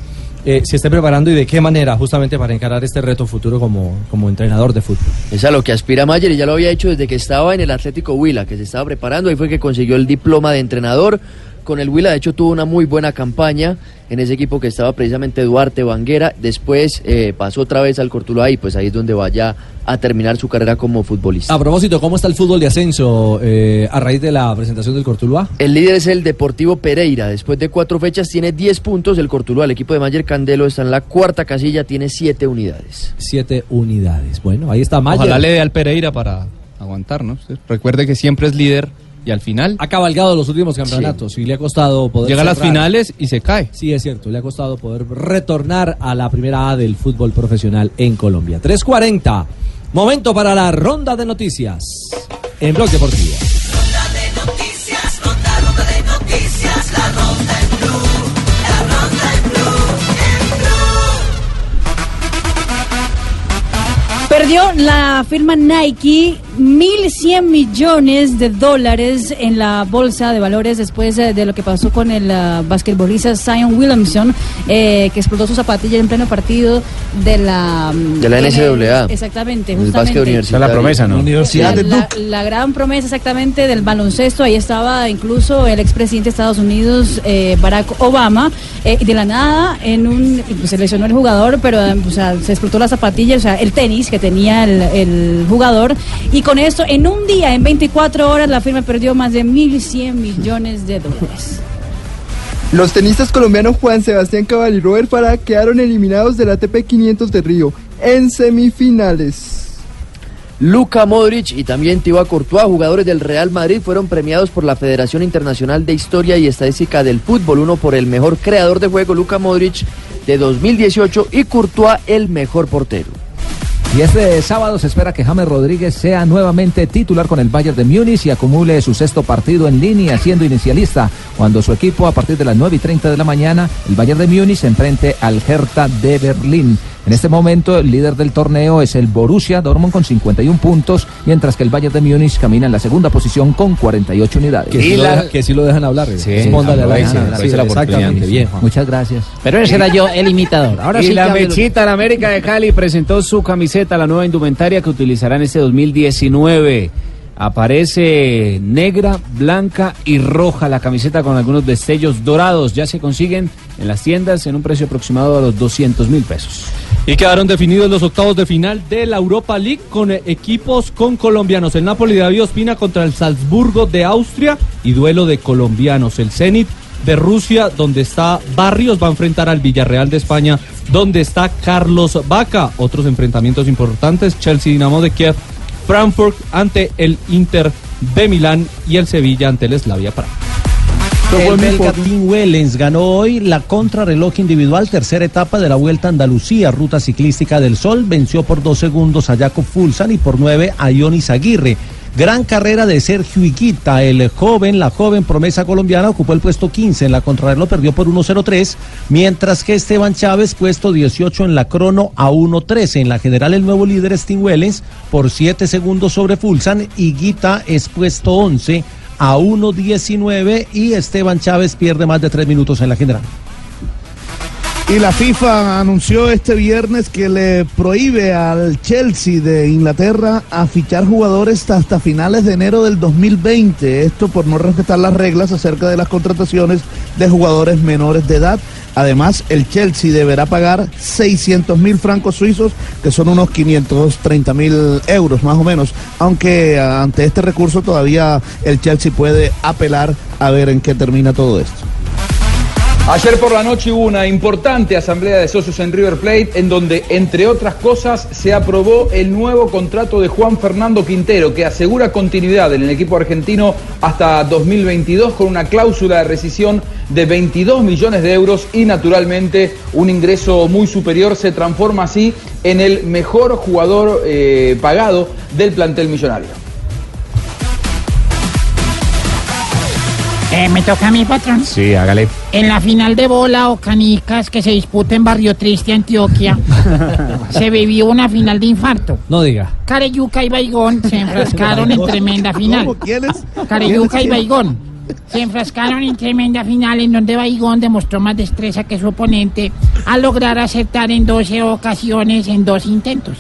eh, se esté preparando y de qué manera justamente para encarar este reto futuro como, como entrenador de fútbol. Es a lo que aspira Mayer y ya lo había hecho desde que estaba en el Atlético Huila, que se estaba preparando. Ahí fue que consiguió el diploma de entrenador. Con el Huila, de hecho, tuvo una muy buena campaña en ese equipo que estaba precisamente Duarte Banguera. Después eh, pasó otra vez al Cortuluá y pues ahí es donde vaya a terminar su carrera como futbolista. A propósito, ¿cómo está el fútbol de ascenso eh, a raíz de la presentación del Cortuluá? El líder es el Deportivo Pereira. Después de cuatro fechas tiene 10 puntos. El Cortuluá, el equipo de Mayer Candelo, está en la cuarta casilla, tiene 7 unidades. Siete unidades. Bueno, ahí está Mayer. Ojalá le dé al Pereira para aguantar, ¿no? Usted Recuerde que siempre es líder y al final Ha cabalgado los últimos campeonatos y le ha costado poder llega a las finales y se cae. Sí, es cierto, le ha costado poder retornar a la primera A del fútbol profesional en Colombia. 3.40, momento para la ronda de noticias en Blog Deportivo. Noticias, ronda, ronda de noticias, la ronda en blue, la ronda en blue, en blue. Perdió la firma Nike 1.100 millones de dólares en la bolsa de valores después eh, de lo que pasó con el ah, basquetbolista Zion Williamson, eh, que explotó su zapatilla en pleno partido de la... mm, De la NCAA. Exactamente, El justamente. básquet universitario. La promesa, ¿no? Universidad de la, Duke. la gran promesa exactamente del baloncesto, ahí estaba incluso el expresidente de Estados Unidos, eh, Barack Obama, eh, de la nada, en un, pues, se lesionó el jugador, pero eh, o sea, se explotó la zapatilla, o sea, el tenis que tenía el, el jugador, y con esto, en un día, en 24 horas, la firma perdió más de 1.100 millones de dólares. Los tenistas colombianos Juan Sebastián Cabal y Robert Farah quedaron eliminados del ATP 500 de Río en semifinales. Luka Modric y también Thibaut Courtois, jugadores del Real Madrid, fueron premiados por la Federación Internacional de Historia y Estadística del Fútbol. Uno por el mejor creador de juego, Luka Modric, de 2018, y Courtois, el mejor portero. Y este sábado se espera que James Rodríguez sea nuevamente titular con el Bayern de Múnich y acumule su sexto partido en línea siendo inicialista cuando su equipo a partir de las 9 y 30 de la mañana, el Bayern de Múnich se enfrente al Hertha de Berlín. En este momento el líder del torneo es el Borussia Dortmund con 51 puntos, mientras que el Bayern de Múnich camina en la segunda posición con 48 48 unidades. Que sí, lo, deja- que sí lo dejan hablar. La Sí, la. Muchas gracias. Pero ese era yo, el imitador. Ahora y sí la lo- mechita, la América de Cali presentó su camiseta, la nueva indumentaria que utilizará en este 2019. Aparece negra, blanca y roja la camiseta con algunos destellos dorados. Ya se consiguen en las tiendas en un precio aproximado a los 200 mil pesos. Y quedaron definidos los octavos de final de la Europa League con eh, equipos con colombianos. El Napoli de David Ospina contra el Salzburgo de Austria y duelo de colombianos. El Zenit de Rusia, donde está Barrios, va a enfrentar al Villarreal de España, donde está Carlos Vaca. Otros enfrentamientos importantes, Chelsea Dinamo de Kiev, Frankfurt ante el Inter de Milán y el Sevilla ante el Slavia Praga. El belga. Tim Wellens ganó hoy la contrarreloj individual, tercera etapa de la Vuelta a Andalucía, Ruta Ciclística del Sol. Venció por dos segundos a Jacob Fulsan y por nueve a Ionis Aguirre. Gran carrera de Sergio Higuita, el joven, la joven promesa colombiana, ocupó el puesto 15 en la contrarreloj, perdió por 1.03, mientras que Esteban Chávez, puesto 18 en la crono a 1.13. En la general, el nuevo líder es Tim Wellens por 7 segundos sobre Fulsan. Higuita es puesto 11 a 1.19 y Esteban Chávez pierde más de 3 minutos en la general. Y la FIFA anunció este viernes que le prohíbe al Chelsea de Inglaterra a fichar jugadores hasta finales de enero del 2020. Esto por no respetar las reglas acerca de las contrataciones de jugadores menores de edad. Además, el Chelsea deberá pagar 600 mil francos suizos, que son unos 530 mil euros más o menos. Aunque ah, ante este recurso todavía el Chelsea puede apelar a ver en qué termina todo esto. Ayer por la noche hubo una importante asamblea de socios en River Plate en donde, entre otras cosas, se aprobó el nuevo contrato de Juan Fernando Quintero que asegura continuidad en el equipo argentino hasta 2022 con una cláusula de rescisión de 22 millones de euros y naturalmente un ingreso muy superior se transforma así en el mejor jugador eh, pagado del plantel millonario. Eh, me toca a mi patrón. Sí, hágale. En la final de bola o canicas que se disputa en Barrio Triste, Antioquia, se vivió una final de infarto. No diga. Careyuca y Baigón se enfrascaron en tremenda final. ¿Quiénes? Careyuca y. Baigón se enfrascaron en tremenda final en donde Baigón demostró más destreza que su oponente al lograr aceptar en 12 ocasiones en dos intentos.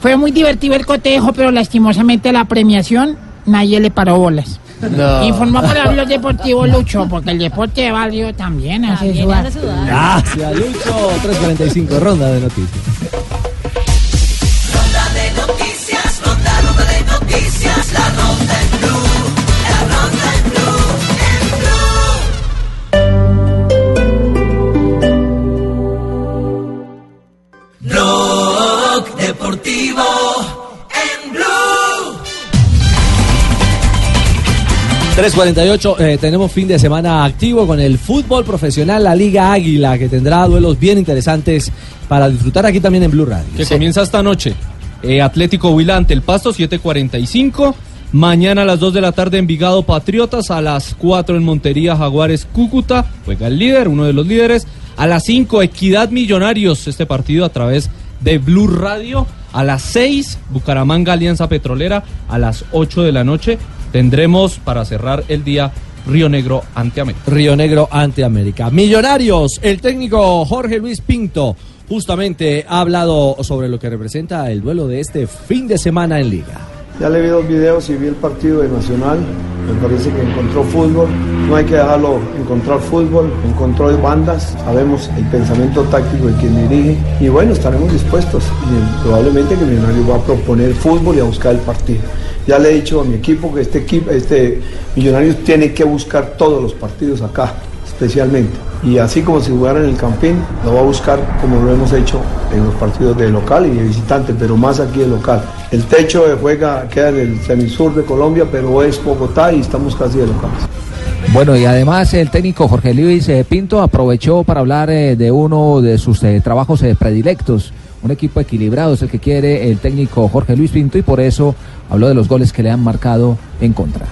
Fue muy divertido el cotejo, pero lastimosamente la premiación nadie le paró bolas. No. Informó por Hablo Deportivo Lucho, porque el deporte de barrio también hace sudar. Gracias, Lucho. 3.45, ronda de noticias. 3.48, eh, tenemos fin de semana activo con el fútbol profesional, la Liga Águila, que tendrá duelos bien interesantes para disfrutar aquí también en Blue Radio. Que comienza esta noche. Eh, Atlético Huila ante el Pasto, 7.45. Mañana a las 2 de la tarde Envigado Patriotas, a las 4 en Montería Jaguares Cúcuta, juega el líder, uno de los líderes. A las 5 Equidad Millonarios, este partido a través de Blue Radio. A las 6 Bucaramanga Alianza Petrolera, a las 8 de la noche tendremos para cerrar el día Río Negro ante América. Río Negro ante América. Millonarios, el técnico Jorge Luis Pinto justamente ha hablado sobre lo que representa el duelo de este fin de semana en Liga. Ya le vi dos videos y vi el partido de Nacional. Me parece que encontró fútbol. No hay que dejarlo encontrar fútbol. Encontró bandas. Sabemos el pensamiento táctico de quien dirige. Y bueno, estaremos dispuestos. Y probablemente que Millonarios va a proponer fútbol y a buscar el partido. Ya le he dicho a mi equipo que este equipo, este Millonarios tiene que buscar todos los partidos acá, especialmente. Y así como si jugara en el Campín, lo va a buscar como lo hemos hecho en los partidos de local y de visitante, pero más aquí de local. El techo de juega queda en el semisur de Colombia, pero es Bogotá y estamos casi de locales. Bueno, y además el técnico Jorge Luis eh, Pinto aprovechó para hablar eh, de uno de sus eh, trabajos predilectos. Un equipo equilibrado es el que quiere el técnico Jorge Luis Pinto y por eso habló de los goles que le han marcado en contra.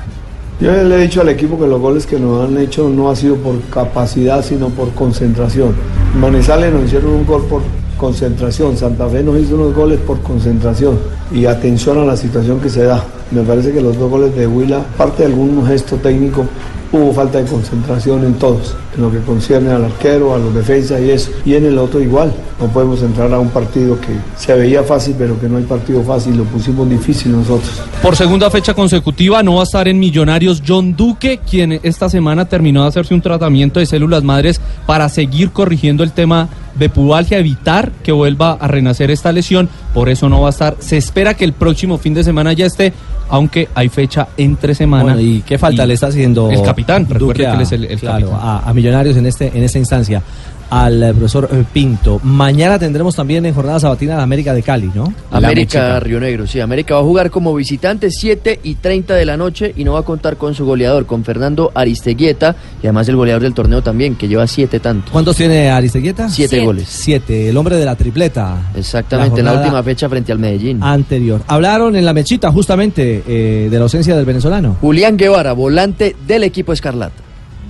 Yo le he dicho al equipo que los goles que nos han hecho no ha sido por capacidad, sino por concentración. En Manizales nos hicieron un gol por concentración, Santa Fe nos hizo unos goles por concentración y atención a la situación que se da. Me parece que los dos goles de Huila, parte de algún gesto técnico, hubo falta de concentración en todos, en lo que concierne al arquero, a los defensas y eso. Y en el otro igual, no podemos entrar a un partido que se veía fácil, pero que no hay partido fácil, lo pusimos difícil nosotros. Por segunda fecha consecutiva no va a estar en Millonarios John Duque, quien esta semana terminó de hacerse un tratamiento de células madres para seguir corrigiendo el tema de pubalgia, evitar que vuelva a renacer esta lesión. Por eso no va a estar. Se espera que el próximo fin de semana ya esté, aunque hay fecha entre semana. Bueno, ¿Y qué falta Y le está haciendo El capitán, recuerde Duque que él es el, el claro, capitán. a, a Millonarios en este en esta instancia? Al eh, profesor eh, Pinto. Mañana tendremos también en jornada sabatina la América de Cali, ¿no? América Río Negro, sí. América va a jugar como visitante 7 y 30 de la noche y no va a contar con su goleador, con Fernando Aristeguieta y además el goleador del torneo también, que lleva 7 tantos. ¿Cuántos tiene Aristeguieta? Siete goles. Siete, el hombre de la tripleta. Exactamente, en la última fecha frente al Medellín. Anterior. Hablaron en la mechita justamente eh, de la ausencia del venezolano. Julián Guevara, volante del equipo Escarlata.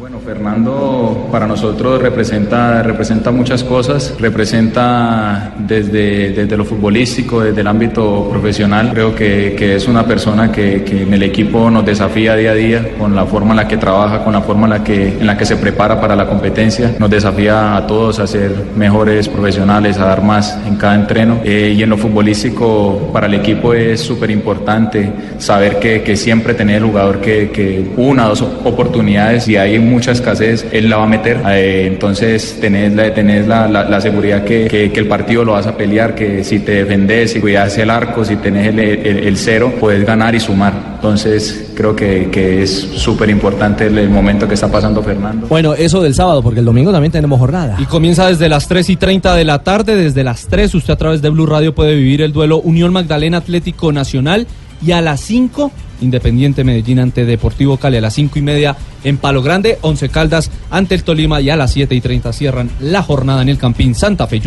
Bueno, Fernando para nosotros representa, representa muchas cosas, representa desde, desde lo futbolístico, desde el ámbito profesional. Creo que, que es una persona que, que en el equipo nos desafía día a día con la forma en la que trabaja, con la forma en la que, en la que se prepara para la competencia. Nos desafía a todos a ser mejores profesionales, a dar más en cada entreno. Eh, y en lo futbolístico para el equipo es súper importante saber que, que siempre tener el jugador que, que una dos oportunidades y hay mucha escasez, él la va a meter. Eh, entonces tenés, la, tenés la, la, la seguridad que, que, que el partido lo vas a pelear, que si te defendés, si cuidas el arco, si tenés el, el, el cero, puedes ganar y sumar. Entonces creo que, que es súper importante el, el momento que está pasando Fernando. Bueno, eso del sábado, porque el domingo también tenemos jornada. Y comienza desde las 3 y 30 de la tarde. Desde las 3 usted a través de Blue Radio puede vivir el duelo Unión Magdalena Atlético Nacional. Y a las 5, Independiente Medellín ante Deportivo Cali. A las 5 y media en Palo Grande, Once Caldas ante el Tolima. Y a las 7 y 30 cierran la jornada en el Campín Santa Fe.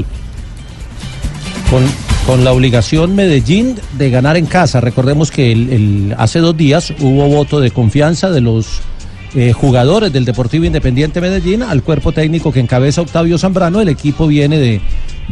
Con, con la obligación Medellín de ganar en casa. Recordemos que hace dos días hubo voto de confianza de los eh, jugadores del Deportivo Independiente Medellín al cuerpo técnico que encabeza Octavio Zambrano. El equipo viene de,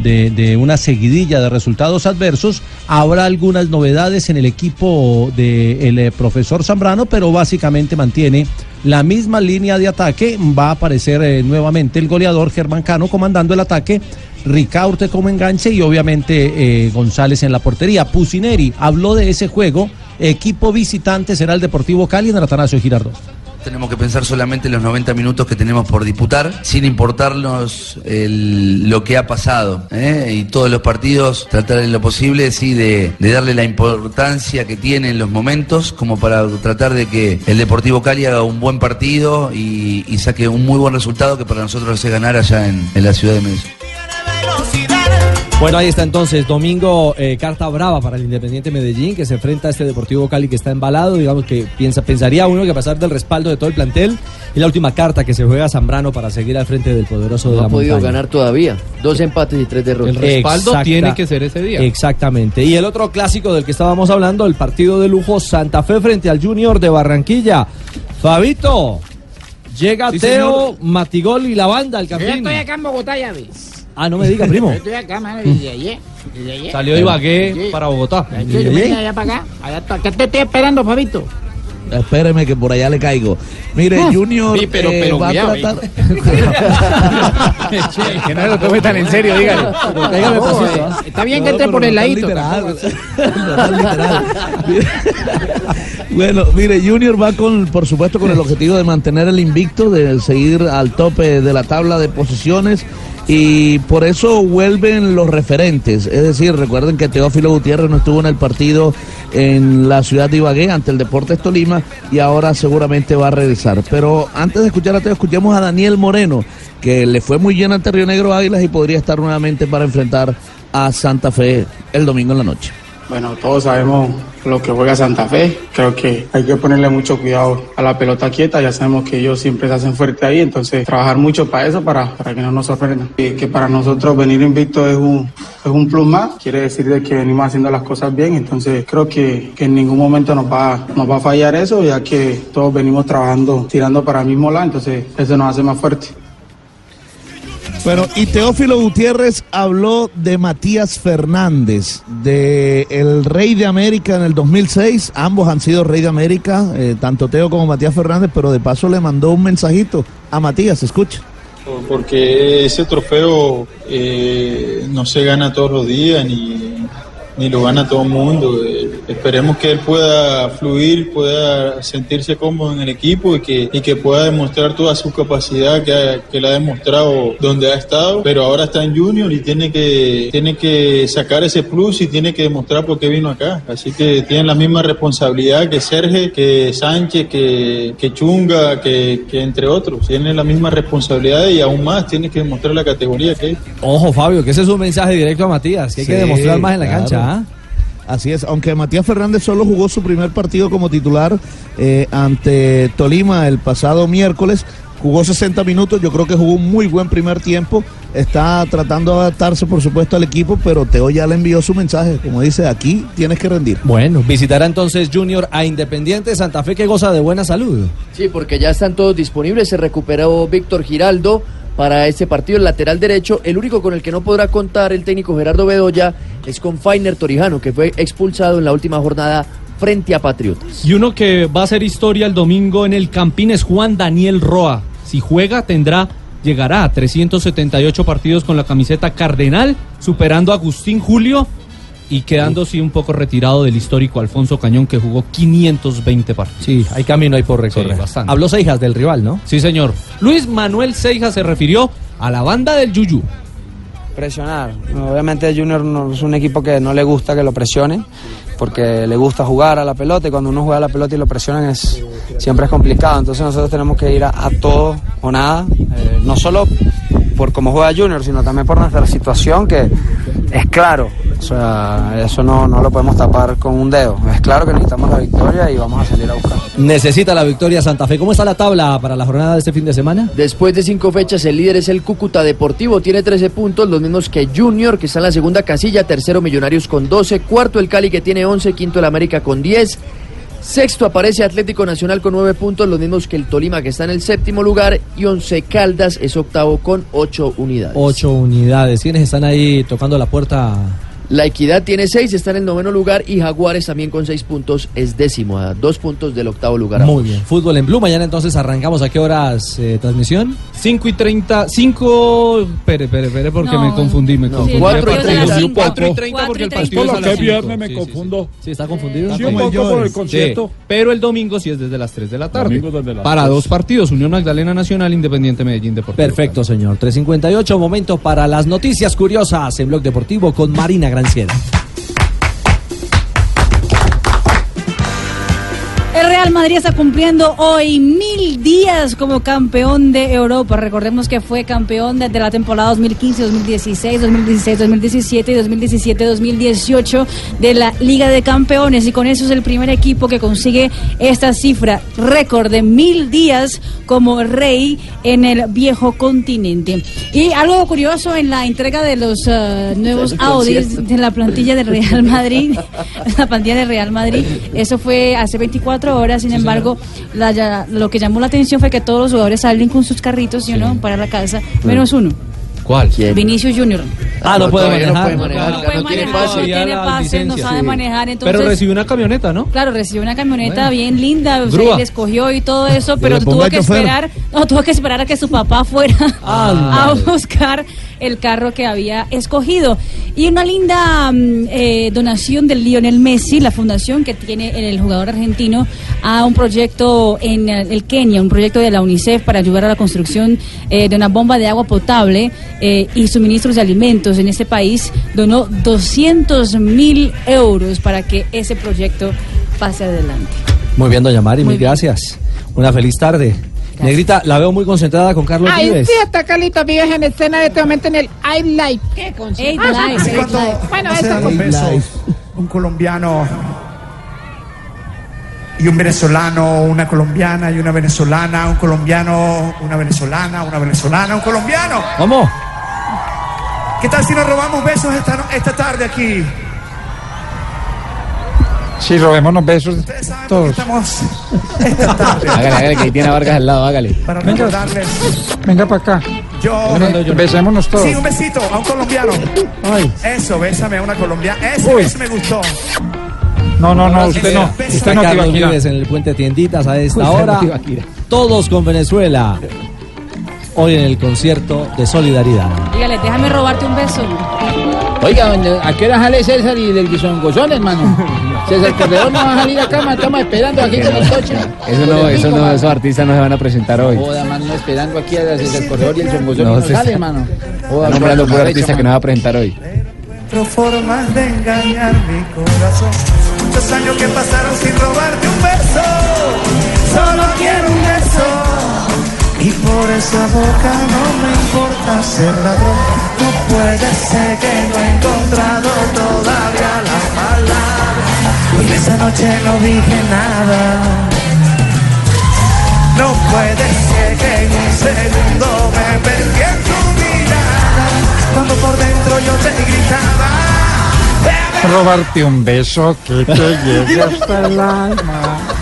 de- una seguidilla de resultados adversos. Habrá algunas novedades en el equipo del profesor Zambrano, pero básicamente mantiene la misma línea de ataque. Va a aparecer eh, nuevamente el goleador Germán Cano comandando el ataque. Ricaurte como enganche y obviamente eh, González en la portería. Pusineri habló de ese juego. Equipo visitante será el Deportivo Cali en el Atanasio Girardot. Tenemos que pensar solamente en los 90 minutos que tenemos por disputar, sin importarnos lo que ha pasado. ¿eh? Y todos los partidos, tratar en lo posible, sí, de, darle la importancia que tiene en los momentos, como para tratar de que el Deportivo Cali haga un buen partido y, y saque un muy buen resultado que para nosotros es ganar allá en, en la ciudad de Medellín. Bueno, ahí está entonces, domingo, eh, carta brava para el Independiente Medellín, que se enfrenta a este Deportivo Cali que está embalado, digamos que piensa, pensaría uno que a pesar del respaldo de todo el plantel, y la última carta que se juega Zambrano para seguir al frente del poderoso de No la ha podido montaña. ganar todavía. Dos empates y tres derrotas. Exacta- Exactamente. Y el otro clásico del que estábamos hablando, el partido de lujo Santa Fe frente al Junior de Barranquilla. Fabito, llega Sí, Teo, Matigol y la banda al Yo ya campín. estoy acá en Bogotá, ya ves. Ah, no me diga, primo. Yo estoy acá, mano, desde ayer. desde ayer. Salió de Ibagué para Bogotá. Yo, yo vine allá para acá. Allá está. ¿Qué te estoy esperando, Fabito? Espéreme que por allá le caigo. Mire, Ah. Junior Sí, pero- eh, pero va a cuidado, tratar... que no lo tome tan en serio, dígale. Pasito, ¿ah? Está bien que entre por el ladito. Bueno, mire, Junior va con, por supuesto, con el objetivo de mantener el invicto, de seguir al tope de la tabla de posiciones y por eso vuelven los referentes. Es decir, recuerden que Teófilo Gutiérrez no estuvo en el partido en la ciudad de Ibagué ante el Deportes Tolima y ahora seguramente va a regresar. Pero antes de escuchar a Teo, escuchemos a Daniel Moreno, que le fue muy bien ante Río Negro Águilas y podría estar nuevamente para enfrentar a Santa Fe el domingo en la noche. Bueno, todos sabemos lo que juega Santa Fe. Creo que hay que ponerle mucho cuidado a la pelota quieta. Ya sabemos que ellos siempre se hacen fuerte ahí, entonces trabajar mucho para eso, para, para que no nos sorprendan. Que, que para nosotros venir invicto es un, es un plus más. Quiere decir de que venimos haciendo las cosas bien. Entonces creo que, que en ningún momento nos va, nos va a fallar eso, ya que todos venimos trabajando, tirando para el mismo lado. Entonces eso nos hace más fuerte. Bueno, y Teófilo Gutiérrez habló de Matías Fernández, de el Rey de América en el 2006. Ambos han sido Rey de América, eh, tanto Teo como Matías Fernández, pero de paso le mandó un mensajito a Matías, escucha. porque ese trofeo eh, no se gana todos los días ni, ni lo gana todo el mundo. Eh, esperemos que él pueda fluir, pueda sentirse cómodo en el equipo y que, y que pueda demostrar toda su capacidad que, ha- que le ha demostrado donde ha estado, pero ahora está en Junior y tiene que, tiene que sacar ese plus y tiene que demostrar por qué vino acá. Así que tienen la misma responsabilidad que Sergio, que Sánchez, que, que Chunga, que, que entre otros. Tienen la misma responsabilidad y aún más tiene que demostrar la categoría que es. Ojo, Fabio, que ese es un mensaje directo a Matías, que hay que demostrar más en la claro. cancha. Así es, aunque Matías Fernández solo jugó su primer partido como titular eh, ante Tolima el pasado miércoles, jugó 60 minutos, yo creo que jugó un muy buen primer tiempo, está tratando de adaptarse por supuesto al equipo, pero Teo ya le envió su mensaje, como dice, aquí tienes que rendir. Bueno, visitará entonces Junior a Independiente Santa Fe que goza de buena salud. Sí, porque ya están todos disponibles. Se recuperó Víctor Giraldo para este partido, el lateral derecho. El único con el que no podrá contar el técnico Gerardo Bedoya es con Fainer Torijano, que fue expulsado en la última jornada frente a Patriotas. Y uno que va a hacer historia el domingo en el Campín es Juan Daniel Roa. Si juega, tendrá, llegará a 378 partidos con la camiseta cardenal, superando a Agustín Julio y quedándose un poco retirado del histórico Alfonso Cañón, que jugó 520 partidos. Sí, hay camino ahí por recorrer. Sí, bastante. Habló Seijas del rival, ¿no? Sí, señor. Luis Manuel Seijas se refirió a la banda del Yuyu. Presionar. Obviamente Junior no, es un equipo que no le gusta que lo presionen, porque le gusta jugar a la pelota y cuando uno juega a la pelota y lo presionan es, siempre es complicado. Entonces nosotros tenemos que ir a, a todo o nada, eh, no solo por cómo juega Junior, sino también por nuestra situación que es claro. O sea, eso no, no lo podemos tapar con un dedo. Es claro que necesitamos la victoria y vamos a salir a buscar. Necesita la victoria Santa Fe. ¿Cómo está la tabla para la jornada de este fin de semana? Después de cinco fechas, el líder es el Cúcuta Deportivo, tiene 13 puntos, los mismos que Junior, que está en la segunda casilla, tercero Millonarios con 12, cuarto el Cali que tiene 11, quinto el América con 10, sexto aparece Atlético Nacional con 9 puntos, los mismos que el Tolima que está en el séptimo lugar, y Once Caldas es octavo con 8 unidades. Ocho unidades. ¿Quiénes están ahí tocando la puerta? La Equidad tiene 6, está en el noveno lugar, y Jaguares también con 6 puntos es décimo, a dos puntos del octavo lugar. Muy bien. Fútbol en Blue. Mañana entonces arrancamos. ¿A qué horas eh, transmisión? 5 y 30, 5, espere, espere, espere, porque No. me confundí, me No, confundí. cuatro y Me treinta. confundí un poco. Cuatro y 30 porque el y partido es a treinta. las ¿Qué cinco. viernes me Sí, sí, sí. confundo? Sí, está confundido. Sí, un poco por el concierto. Sí, pero el domingo sí es desde las 3 de la tarde. Domingo desde las Para tres. dos partidos, Unión Magdalena Nacional, Independiente Medellín Deportivo. Perfecto, señor. 358, momento para las noticias curiosas en Blog Deportivo con Marina Granciera. El Real Madrid está cumpliendo hoy mil días como campeón de Europa. Recordemos que fue campeón desde la temporada 2015, 2016, 2016, 2017 y 2017, 2018 de la Liga de Campeones. Y con eso es el primer equipo que consigue esta cifra, récord de mil días como rey en el viejo continente. Y algo curioso en la entrega de los eh, nuevos Audis de la plantilla del Real Madrid, la plantilla del Real Madrid, eso fue hace 24 horas, sin embargo, la- ya- lo que llamó la atención fue que todos los jugadores salen con sus carritos, ¿sí o no? Para la casa, menos uno, ¿Cuál? Vinicius Junior. Ah, no, puede todavía no manejar. puede manejar, No puede tiene manejar, pase. no tiene pase, no sabe Sí. manejar, entonces... Pero recibió una camioneta, ¿no? Claro, recibió una camioneta Bueno. bien linda, o sea, él escogió y todo eso, pero le tuvo que chofer. esperar, no, tuvo que esperar a que su papá fuera a buscar el carro que había escogido. Y una linda mm, eh, donación del Lionel Messi, la fundación que tiene el jugador argentino, a un proyecto en el Kenia, un proyecto de la UNICEF para ayudar a la construcción eh, de una bomba de agua potable eh, y suministros de alimentos en este país, donó 200 mil euros para que ese proyecto pase adelante. Muy bien, doña Mari, Muy gracias. Una feliz tarde. Negrita, la veo muy concentrada con Carlos Ay, Vives. sí, está Carlito Vives en escena en este momento en el I Life. ¿Qué Ah, Life, sí, Eight cuando- Life. Bueno, eso un colombiano y un venezolano, una colombiana y una venezolana, un colombiano, una venezolana, una venezolana, un colombiano. ¿Cómo? ¿Qué tal si nos robamos besos esta, no- esta tarde aquí? Sí, robémonos besos todos. Estamos esta tarde Hágale, hágale, que ahí tiene a Vargas al lado, hágale. para recordarles. Venga para acá. Yo, Besémonos todos. Sí, un besito a un colombiano. Eso, bésame a una colombiana. Ese me gustó. No, no, no, usted no. Usted no, Carlos Tibaquira. Vives en el puente Tienditas a esta Usted no, hora. Todos con Venezuela. Hoy en el concierto de solidaridad. Dígale, déjame robarte un beso. Oiga, ¿dónde- ¿a qué hora sale César y del guisongozón, hermano? César Corredor no va a salir acá, man, estamos esperando aquí con el coche. Eso no, eso no, esos artistas no se van a presentar hoy. Joda, mano, esperando aquí a César Corredor y el Songozón No, no, se sale, hermano. Está nombrando puro artista que no va a presentar hoy. Encuentro formas de engañar mi corazón. Muchos años que pasaron sin robarte un beso. Solo quiero un beso. Y por esa boca no me importa ser ladrón. No puede ser que no he encontrado todavía las palabras. Y esa noche no dije nada. No puede ser que en un segundo me perdí en tu mirada. Cuando por dentro yo te gritaba. Robarte un beso que te llegue hasta el alma.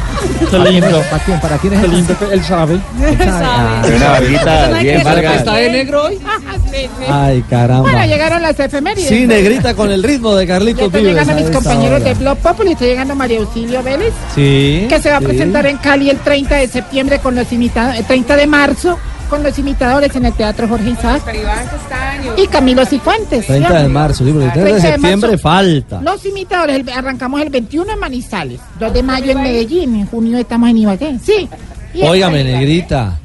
Qué lindo. ¿Para quién? ¿Para quién es Qué el- lindo, él sabe. Tiene una barbita bien Vargas. ¿Está de negro hoy? Ay, caramba. Bueno, llegaron las efemérides. Sí, negrita con el ritmo de Ya Carlitos están Vives. llegando a mis compañeros de Blog Populi, está llegando María Auxilio Vélez, Sí. que se va a presentar en Cali el 30 de septiembre con los imitadores, el 30 de marzo con los imitadores en el Teatro Jorge Isaac. Y Camilo Cifuentes. 30 de marzo, porque el 3 de 30 de septiembre marzo. falta. Los imitadores, el- arrancamos el 21 en Manizales, 2 de mayo en Medellín, en junio estamos en Ibagué. Sí. Óigame, 30. negrita.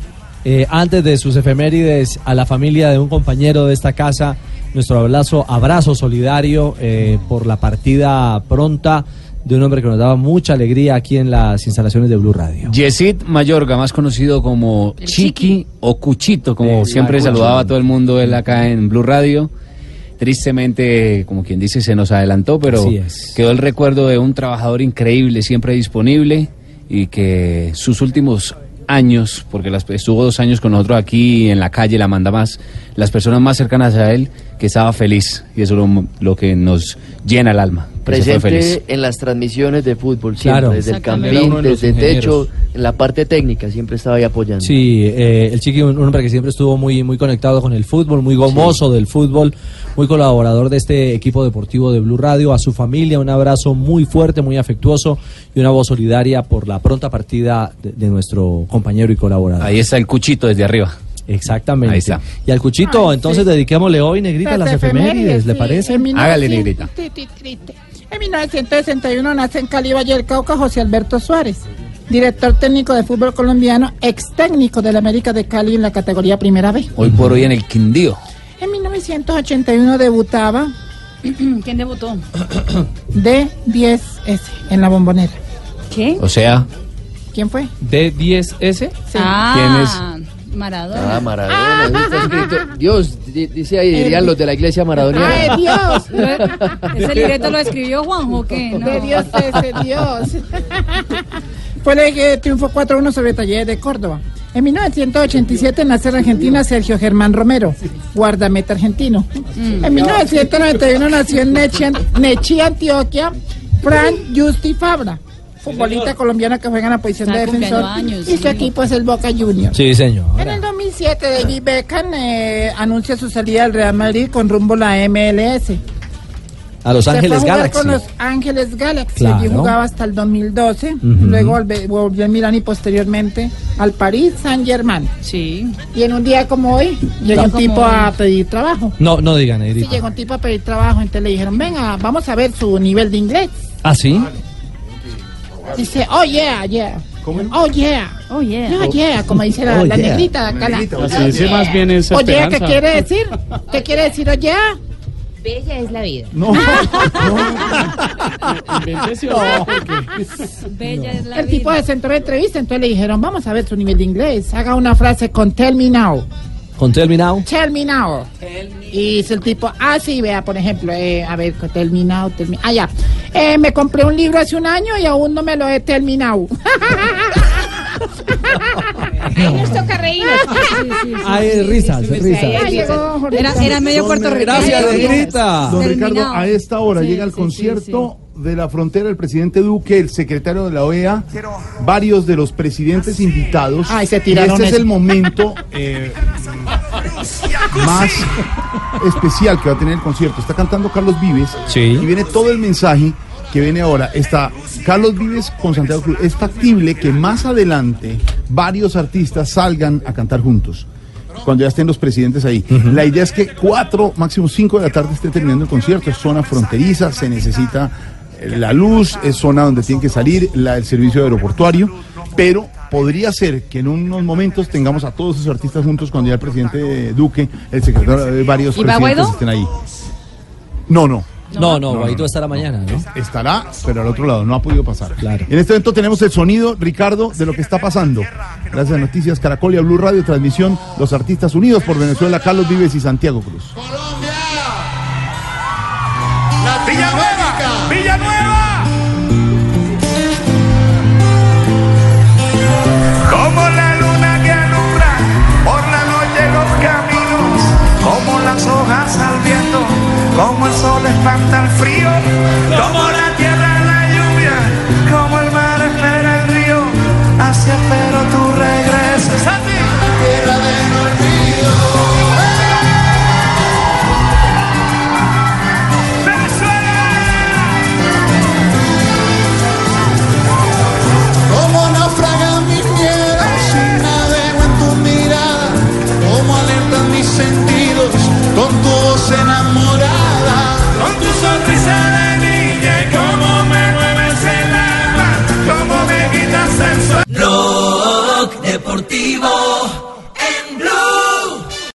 eh, antes de sus efemérides, a la familia de un compañero de esta casa, nuestro abrazo, abrazo solidario eh, por la partida pronta de un hombre que nos daba mucha alegría aquí en las instalaciones de Blue Radio. Yesid Mayorga, más conocido como Chiqui o Cuchito, como siempre saludaba a todo el mundo él acá en Blue Radio. Tristemente, como quien dice, se nos adelantó, pero quedó el recuerdo de un trabajador increíble, siempre disponible y que sus últimos años, porque las- estuvo dos años con nosotros aquí en la calle, la manda más, las personas más cercanas a él, que estaba feliz y eso es lo, lo que nos llena el alma. Presente en las transmisiones de fútbol, siempre, Claro. desde el campín, de desde el techo, en la parte técnica, siempre estaba ahí apoyando. Sí, eh, el Chiqui, un hombre que siempre estuvo muy, muy conectado con el fútbol, muy gomoso del fútbol, muy colaborador de este equipo deportivo de Blue Radio. A su familia, un abrazo muy fuerte, muy afectuoso y una voz solidaria por la pronta partida de, de nuestro compañero y colaborador. Ahí está el Cuchito desde arriba. Exactamente. Ahí está. Y al Cuchito, entonces dediquémosle hoy, Negrita, las efemérides, ¿le sí, parece? en 1900 Hágale, negrita. En 1961 nace en Cali, Valle del Cauca, José Alberto Suárez, director técnico de fútbol colombiano, ex técnico del América de Cali en la categoría Primera B. Hoy por hoy en el Quindío. En 1981 debutaba ¿Quién debutó? D10S en la bombonera. ¿Qué? O sea, ¿Quién fue? D10S. Ah, Maradona. Ah, Maradona, está escrito. Dios, di- dice ahí, dirían los de la iglesia maradoniana. ¡Ay, Dios! ¿Ese libreto lo escribió Juanjo qué? No. De Dios ese Dios. Fue el que triunfó 4-1 sobre Talleres de Córdoba. En 1987 nace en Argentina Sergio Germán Romero, guardameta argentino. Mm. En 1991 nació en Nechi, Nechi, Antioquia, Fran Justi Fabra, futbolista colombiano que juega en la posición Está de defensor. años, y su sí. equipo es el Boca Juniors. Sí, señor. En el 2007, David Beckham eh, anuncia su salida del Real Madrid con rumbo a la MLS. A Los Se fue a Ángeles jugar Galaxy. con Los Ángeles Galaxy. Claro. Allí jugaba hasta el 2012. Ujú. Luego volve- volvió al Milán y posteriormente al París Saint Germain. Sí. Y en un día como hoy, llegó un tipo hoy. a pedir trabajo. No, no diga, Sí, Negrita. llegó un tipo a pedir trabajo. Entonces le dijeron, venga, vamos a ver su nivel de inglés. ¿Ah, sí? Dice, oh yeah, yeah. Oh yeah. Oh yeah. Oh yeah, como dice la, Oh, la yeah. negrita acá. la- Así dice más bien esa Oh yeah, ¿qué quiere decir? ¿Qué quiere decir oh yeah? Bella es la vida. No. Porque- Bella es la El tipo de centro de entrevista, entonces le dijeron, vamos a ver su nivel de inglés. Haga una frase con tell me now. Con Tell Me Now. Tell me now. Y dice el tipo, ah, sí, vea, por ejemplo, eh, a ver, tell me now, tell me- Ah, ya. Eh, me compré un libro hace un año y aún no me lo he terminado. Ahí nos toca reír. Hay risas, risas. Ah. Era, era medio puertorriqueño. Gracias, Negrita. Don Terminado. Ricardo, a esta hora Sí, llega el sí, concierto de la frontera el presidente Duque, el secretario de la OEA, varios de los presidentes invitados. Ay, se y este es el momento eh, más especial que va a tener el concierto. Está cantando Carlos Vives Sí. y viene todo el mensaje que viene ahora. Está Carlos Vives con Santiago Cruz. Es factible que más adelante varios artistas salgan a cantar juntos. cuando ya estén los presidentes ahí. La idea es que 4, máximo 5 de la tarde esté terminando el concierto. Es zona fronteriza, se necesita la luz, es zona donde tiene que salir la, el servicio aeroportuario, pero podría ser que en unos momentos tengamos a todos esos artistas juntos cuando ya el presidente Duque, el secretario de varios ¿Y va presidentes estén ahí. No, no. No, no, Guaidó estará mañana, ¿no? Estará, pero al otro lado, no ha podido pasar. En este momento tenemos el sonido, Ricardo, de lo que está pasando. Gracias a Noticias Caracol y a Blue Radio, transmisión Los Artistas Unidos por Venezuela, Carlos Vives y Santiago Cruz. Villanueva, sol espanta el frío, como la tierra la lluvia, como el mar espera el río, así espero tu regreso. Santi. Tierra del olvido. Deportivo